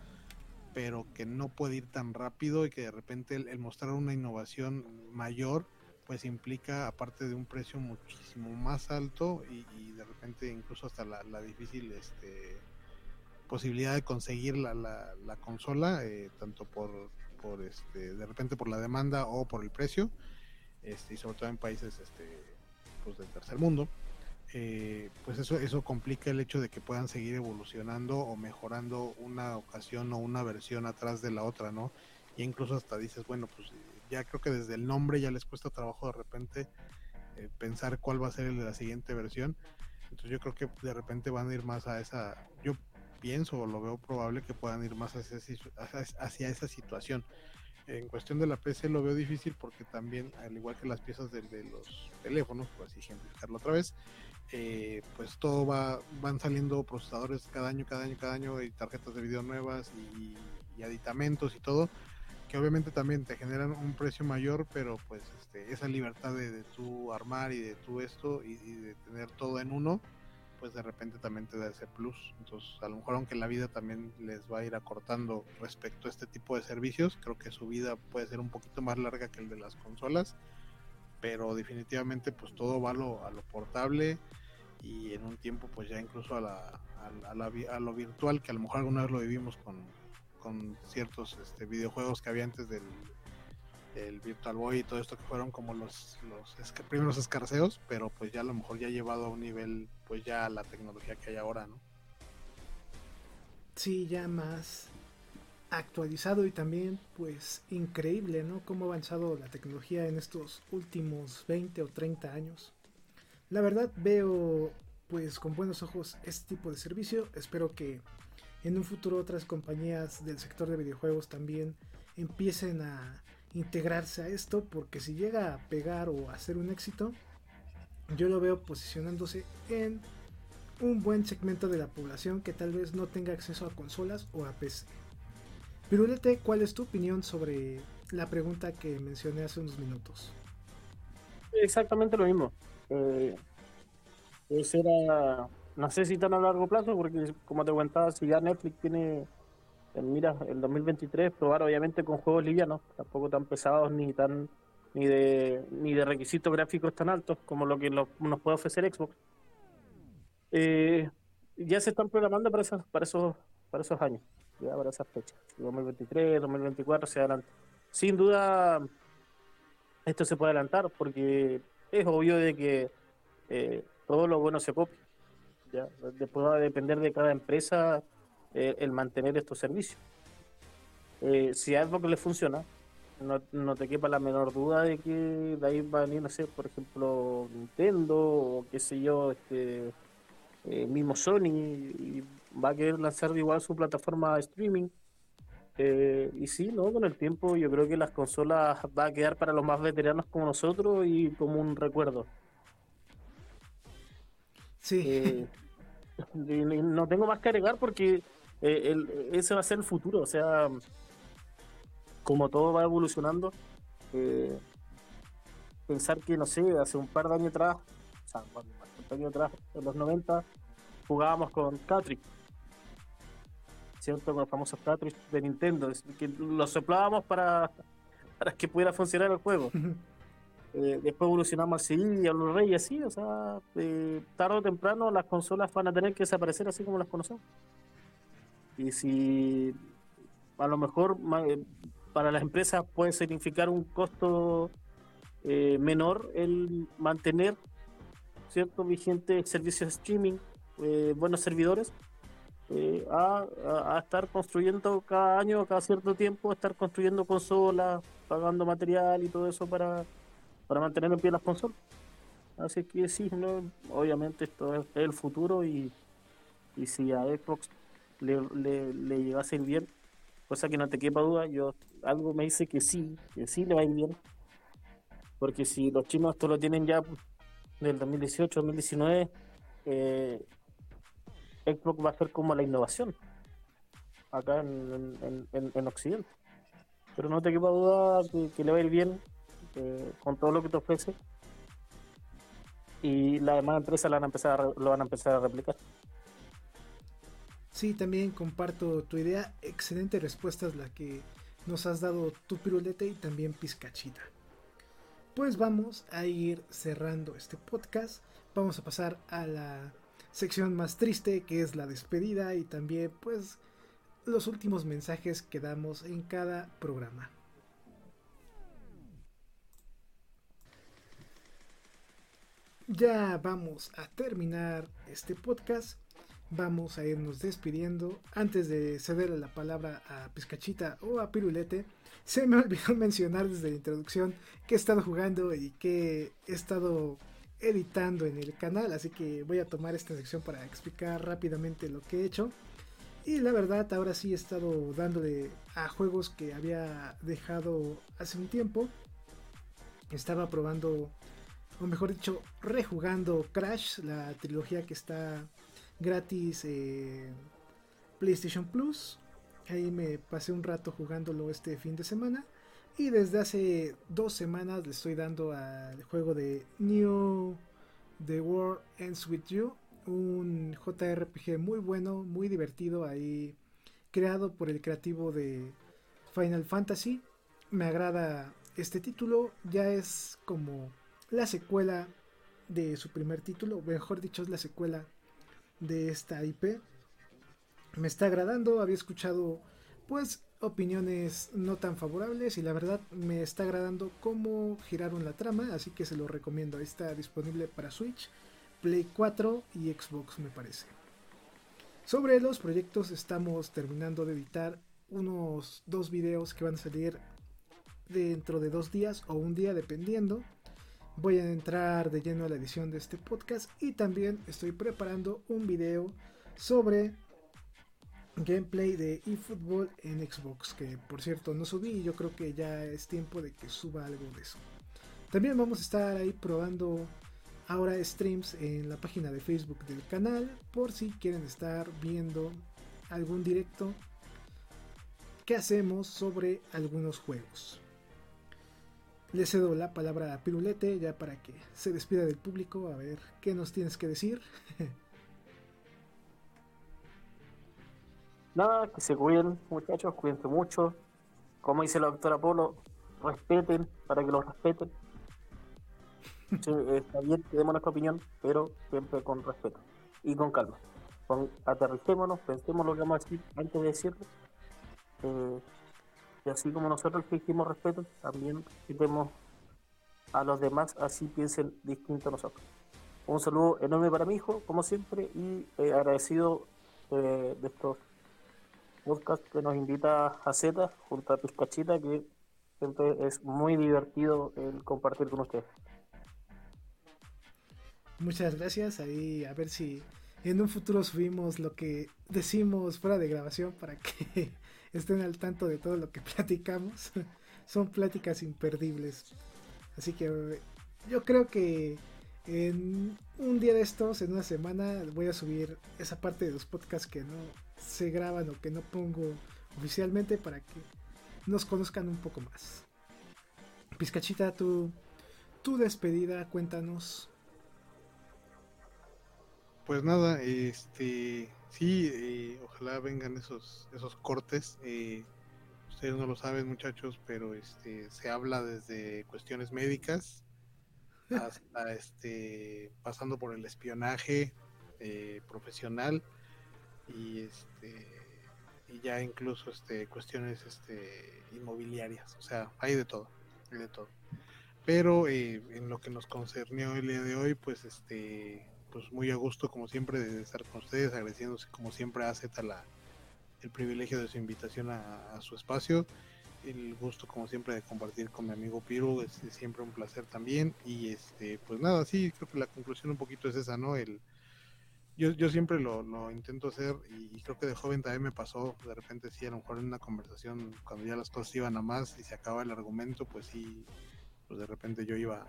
pero que no puede ir tan rápido y que de repente el, mostrar una innovación mayor pues implica aparte de un precio muchísimo más alto y, de repente incluso hasta la, difícil este posibilidad de conseguir la, la, consola eh, tanto por, por este de repente por la demanda o por el precio este y sobre todo en países este pues del tercer mundo eh, pues eso, eso complica el hecho de que puedan seguir evolucionando o mejorando una ocasión o una versión atrás de la otra, ¿no? Y incluso hasta dices, bueno, pues ya creo que desde el nombre ya les cuesta trabajo de repente eh, pensar cuál va a ser el de la siguiente versión. Entonces yo creo que de repente van a ir más a esa, yo pienso o lo veo probable que puedan ir más hacia, hacia esa situación. En cuestión de la PC lo veo difícil porque también, al igual que las piezas de, de los teléfonos, por así ejemplificarlo otra vez, eh, pues todo va, van saliendo procesadores cada año, cada año, cada año y tarjetas de video nuevas y, aditamentos y todo, que obviamente también te generan un precio mayor, pero pues este, esa libertad de, de tu armar y de tu esto y, de tener todo en uno, pues de repente también te da ese plus. Entonces, a lo mejor aunque la vida también les va a ir acortando respecto a este tipo de servicios, creo que su vida puede ser un poquito más larga que el de las consolas, pero definitivamente pues todo va a lo, a lo portable y en un tiempo pues ya incluso a, la, a, lo virtual que a lo mejor alguna vez lo vivimos con, con ciertos este, videojuegos que había antes del, Virtual Boy y todo esto que fueron como los, primeros escarceos, pero pues ya a lo mejor ya llevado a un nivel pues ya la tecnología que hay ahora, ¿no? Sí, ya más actualizado y también pues increíble, ¿no? Cómo ha avanzado la tecnología en estos últimos 20 o 30 años. La verdad veo pues con buenos ojos este tipo de servicio. Espero que en un futuro otras compañías del sector de videojuegos también empiecen a integrarse a esto porque si llega a pegar o a ser un éxito, yo lo veo posicionándose en un buen segmento de la población que tal vez no tenga acceso a consolas o a PC. Pirulete, ¿cuál es tu opinión sobre la pregunta que mencioné hace unos minutos? Exactamente lo mismo. Eh, eso era, no sé si tan a largo plazo, porque como te comentaba, si ya Netflix tiene, mira, el 2023, probar obviamente con juegos livianos, tampoco tan pesados ni tan ni de ni de requisitos gráficos tan altos como lo que nos puede ofrecer Xbox. Eh, ya se están programando para esos, para esos, para esos años, para esas fechas, 2023, 2024 hacia adelante. Sin duda, esto se puede adelantar porque es obvio de que eh, todo lo bueno se copia. ¿ya? Después de cada empresa eh, el mantener estos servicios. Eh, si a que le funciona, no, no, te quepa la menor duda de que de ahí va a venir, no sé, por ejemplo, Nintendo o qué sé yo, este eh, mismo Sony, y va a querer lanzar igual su plataforma de streaming. y sí, ¿no? Con el tiempo yo creo que las consolas va a quedar para los más veteranos como nosotros y como un recuerdo. Sí. Eh, no tengo más que agregar porque eh, ese va a ser el futuro. O sea, como todo va evolucionando, eh, pensar que, no sé, hace un par de años atrás, o sea, un años atrás, en los 90, jugábamos con Catrick. ¿Cierto? Con los famosos Catrick de Nintendo, que los soplábamos para, para que pudiera funcionar el juego. Eh, después evolucionamos así, y a los reyes así, o sea, eh, tarde o temprano las consolas van a tener que desaparecer así como las conocemos. Y si a lo mejor eh, para las empresas puede significar un costo eh, menor el mantener cierto vigente servicios de streaming, eh, buenos servidores, eh, a, a, estar construyendo cada año, cada cierto tiempo, estar construyendo consolas, pagando material y todo eso para, para mantener en pie las consolas. Así que sí, no, obviamente esto es el futuro y, y si a Xbox le, le, le llegase a ir bien, cosa que no te quepa duda, yo algo me dice que sí, que sí le va a ir bien. Porque si los chinos esto lo tienen ya del 2018, 2019, eh, Xbox va a ser como la innovación acá en, en, Occidente. Pero no te quepa duda que, le va a ir bien eh, con todo lo que te ofrece y las demás empresas lo van a empezar lo van a empezar a replicar. Sí, también comparto tu idea. Excelente respuesta es la que nos has dado tu pirulete y también pizcachita. Pues vamos a ir cerrando este podcast. Vamos a pasar a la sección más triste que es la despedida y también pues los últimos mensajes que damos en cada programa. Ya vamos a terminar este podcast. Vamos a irnos despidiendo. Antes de ceder la palabra a Pizcachita o a Pirulete, se me olvidó mencionar desde la introducción que he estado jugando y que he estado editando en el canal. Así que voy a tomar esta sección para explicar rápidamente lo que he hecho. Y la verdad, ahora sí he estado dándole a juegos que había dejado hace un tiempo. Estaba probando o mejor dicho, rejugando Crash, la trilogía que está gratis en PlayStation Plus. Ahí me pasé un rato jugándolo este fin de semana. Y desde hace dos semanas le estoy dando al juego de New The World Ends With You. Un JRPG muy bueno, muy divertido ahí. Creado por el creativo de Final Fantasy. Me agrada este título. Ya es como la secuela de su primer título, mejor dicho, es la secuela de esta IP. Me está agradando, había escuchado pues opiniones no tan favorables y la verdad me está agradando cómo giraron la trama, así que se lo recomiendo. Está disponible para Switch, Play 4 y Xbox me parece. Sobre los proyectos estamos terminando de editar unos dos videos que van a salir dentro de dos días o un día dependiendo voy a entrar de lleno a la edición de este podcast y también estoy preparando un video sobre gameplay de eFootball en Xbox que por cierto no subí y yo creo que ya es tiempo de que suba algo de eso. También vamos a estar ahí probando ahora streams en la página de Facebook del canal por si quieren estar viendo algún directo que hacemos sobre algunos juegos. Le cedo la palabra a Pirulete ya para que se despida del público. A ver, ¿qué nos tienes que decir? Nada, que se cuiden, muchachos, cuídense mucho. Como dice la doctora Polo, respeten para que los respeten. está bien que demos nuestra opinión, pero siempre con respeto y con calma. Con, aterricémonos, pensemos lo que vamos a decir antes de decirlo. Eh, y así como nosotros exigimos respeto, también exigimos a los demás, así piensen distinto a nosotros. Un saludo enorme para mi hijo, como siempre, y eh, agradecido eh, de estos podcasts que nos invita a Z junto a Pizcachita, que siempre es muy divertido el compartir con ustedes. Muchas gracias. Ahí a ver si en un futuro subimos lo que decimos fuera de grabación para que estén al tanto de todo lo que platicamos. Son pláticas imperdibles. Así que yo creo que en un día de estos, en una semana, voy a subir esa parte de los podcasts que no se graban o que no pongo oficialmente para que nos conozcan un poco más. Pizcachita, tu, tu despedida, cuéntanos. Pues nada, este Sí, eh, ojalá vengan esos, esos cortes. Eh, ustedes no lo saben, muchachos, pero este se habla desde cuestiones médicas hasta este pasando por el espionaje eh, profesional y este y ya incluso este cuestiones este inmobiliarias, o sea, hay de todo, hay de todo. Pero eh, en lo que nos concernió el día de hoy, pues este pues muy a gusto como siempre de estar con ustedes, agradeciéndose como siempre a Z la, el privilegio de su invitación a, su espacio, el gusto como siempre de compartir con mi amigo Piru, es, siempre un placer también y este pues nada, sí, creo que la conclusión un poquito es esa, ¿no? El yo, yo siempre lo, lo intento hacer y, creo que de joven también me pasó, de repente sí, a lo mejor en una conversación cuando ya las cosas iban a más y se acaba el argumento, pues sí, pues de repente yo iba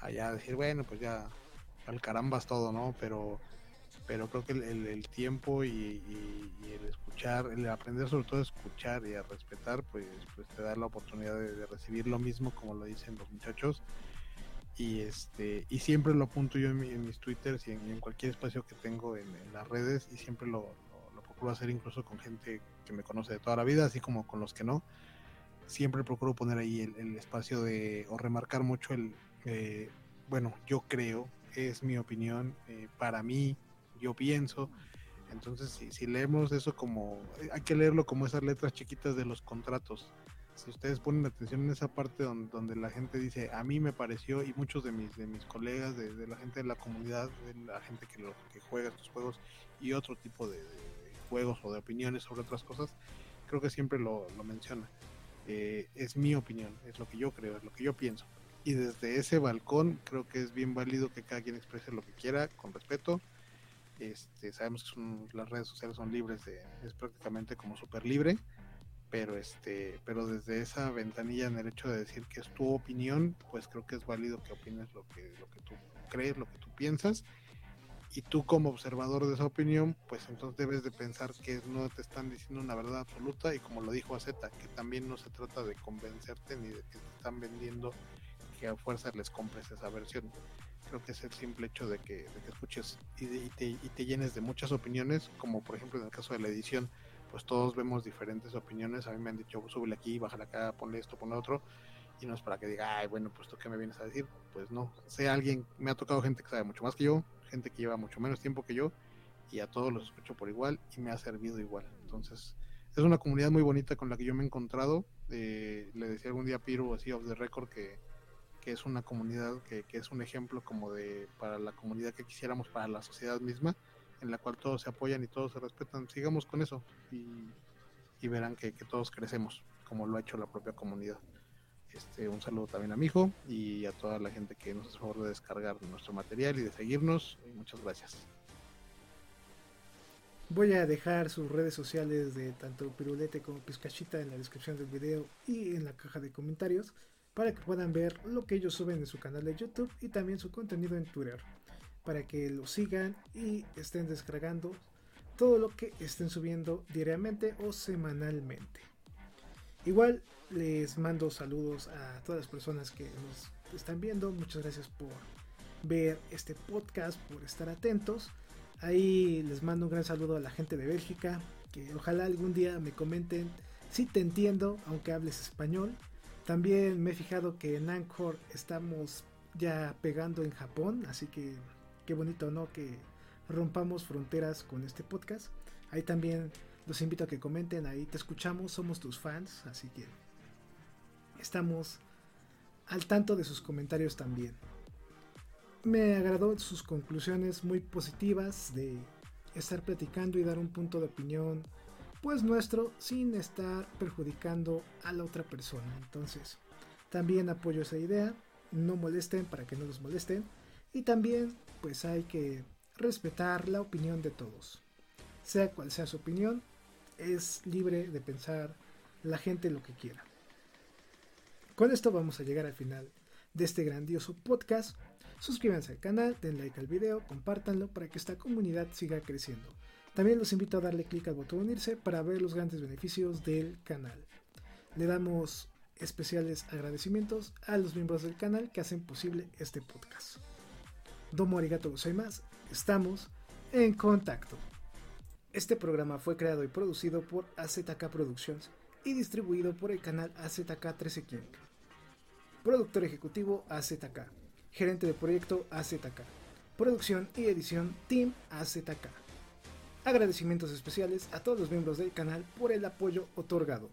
a, a decir, bueno, pues ya al carambas todo, ¿no? Pero, pero creo que el, el, tiempo y, el escuchar, el aprender sobre todo a escuchar y a respetar, pues, pues te da la oportunidad de, recibir lo mismo como lo dicen los muchachos. Y este y siempre lo apunto yo en, mis twitters y en, cualquier espacio que tengo en, las redes y siempre lo, lo, procuro hacer incluso con gente que me conoce de toda la vida, así como con los que no. Siempre procuro poner ahí el, espacio de, o remarcar mucho el, eh, bueno, yo creo, es mi opinión, eh, para mí, yo pienso. Entonces, si, leemos eso como, eh, hay que leerlo como esas letras chiquitas de los contratos. Si ustedes ponen atención en esa parte donde, la gente dice, a mí me pareció, y muchos de mis, de mis colegas, de, la gente de la comunidad, de la gente que, lo, que juega estos juegos y otro tipo de, juegos o de opiniones sobre otras cosas, creo que siempre lo, lo menciona. Eh, es mi opinión, es lo que yo creo, es lo que yo pienso y desde ese balcón creo que es bien válido que cada quien exprese lo que quiera con respeto. Este, sabemos que las redes sociales son libres, de, es prácticamente como súper libre, pero este, pero desde esa ventanilla en el hecho de decir que es tu opinión, pues creo que es válido que opines lo que, lo que tú crees, lo que tú piensas, y tú como observador de esa opinión, pues entonces debes de pensar que no te están diciendo una verdad absoluta, y como lo dijo Azeta, que también no se trata de convencerte ni de que te están vendiendo que a fuerza les compres esa versión. Creo que es el simple hecho de que, escuches y, te, llenes de muchas opiniones, como por ejemplo en el caso de la edición, pues todos vemos diferentes opiniones. A mí me han dicho, súbele aquí, bájale acá, ponle esto, ponle otro. Y no es para que diga, ay, bueno, pues tú qué me vienes a decir. Pues no, sea alguien, me ha tocado gente que sabe mucho más que yo, gente que lleva mucho menos tiempo que yo, y a todos los escucho por igual y me ha servido igual. Entonces, es una comunidad muy bonita con la que yo me he encontrado. Eh, le decía algún día a Piro, así off the record, que que es una comunidad que, es un ejemplo como de para la comunidad que quisiéramos para la sociedad misma, en la cual todos se apoyan y todos se respetan. Sigamos con eso y, verán que, todos crecemos, como lo ha hecho la propia comunidad. Este, un saludo también a mi hijo y a toda la gente que nos hace favor de descargar nuestro material y de seguirnos. muchas gracias. Voy a dejar sus redes sociales de tanto Pirulete como Pizcachita en la descripción del video y en la caja de comentarios para que puedan ver lo que ellos suben en su canal de YouTube y también su contenido en Twitter, para que lo sigan y estén descargando todo lo que estén subiendo diariamente o semanalmente. Igual les mando saludos a todas las personas que nos están viendo, muchas gracias por ver este podcast, por estar atentos. Ahí les mando un gran saludo a la gente de Bélgica, que ojalá algún día me comenten si te entiendo, aunque hables español. También me he fijado que en Anchor estamos ya pegando en Japón, así que qué bonito, ¿no? Que rompamos fronteras con este podcast. Ahí también los invito a que comenten, ahí te escuchamos, somos tus fans, así que estamos al tanto de sus comentarios también. Me agradó sus conclusiones muy positivas de estar platicando y dar un punto de opinión pues nuestro sin estar perjudicando a la otra persona. Entonces, también apoyo esa idea, no molesten para que no los molesten y también pues hay que respetar la opinión de todos. Sea cual sea su opinión, es libre de pensar la gente lo que quiera. Con esto vamos a llegar al final de este grandioso podcast. Suscríbanse al canal, den like al video, compártanlo para que esta comunidad siga creciendo. También los invito a darle clic al botón unirse para ver los grandes beneficios del canal. Le damos especiales agradecimientos a los miembros del canal que hacen posible este podcast. Domo arigato más. estamos en contacto. Este programa fue creado y producido por AZK Productions y distribuido por el canal AZK 13 King. Productor ejecutivo AZK. Gerente de proyecto AZK. Producción y edición Team AZK. Agradecimientos especiales a todos los miembros del canal por el apoyo otorgado.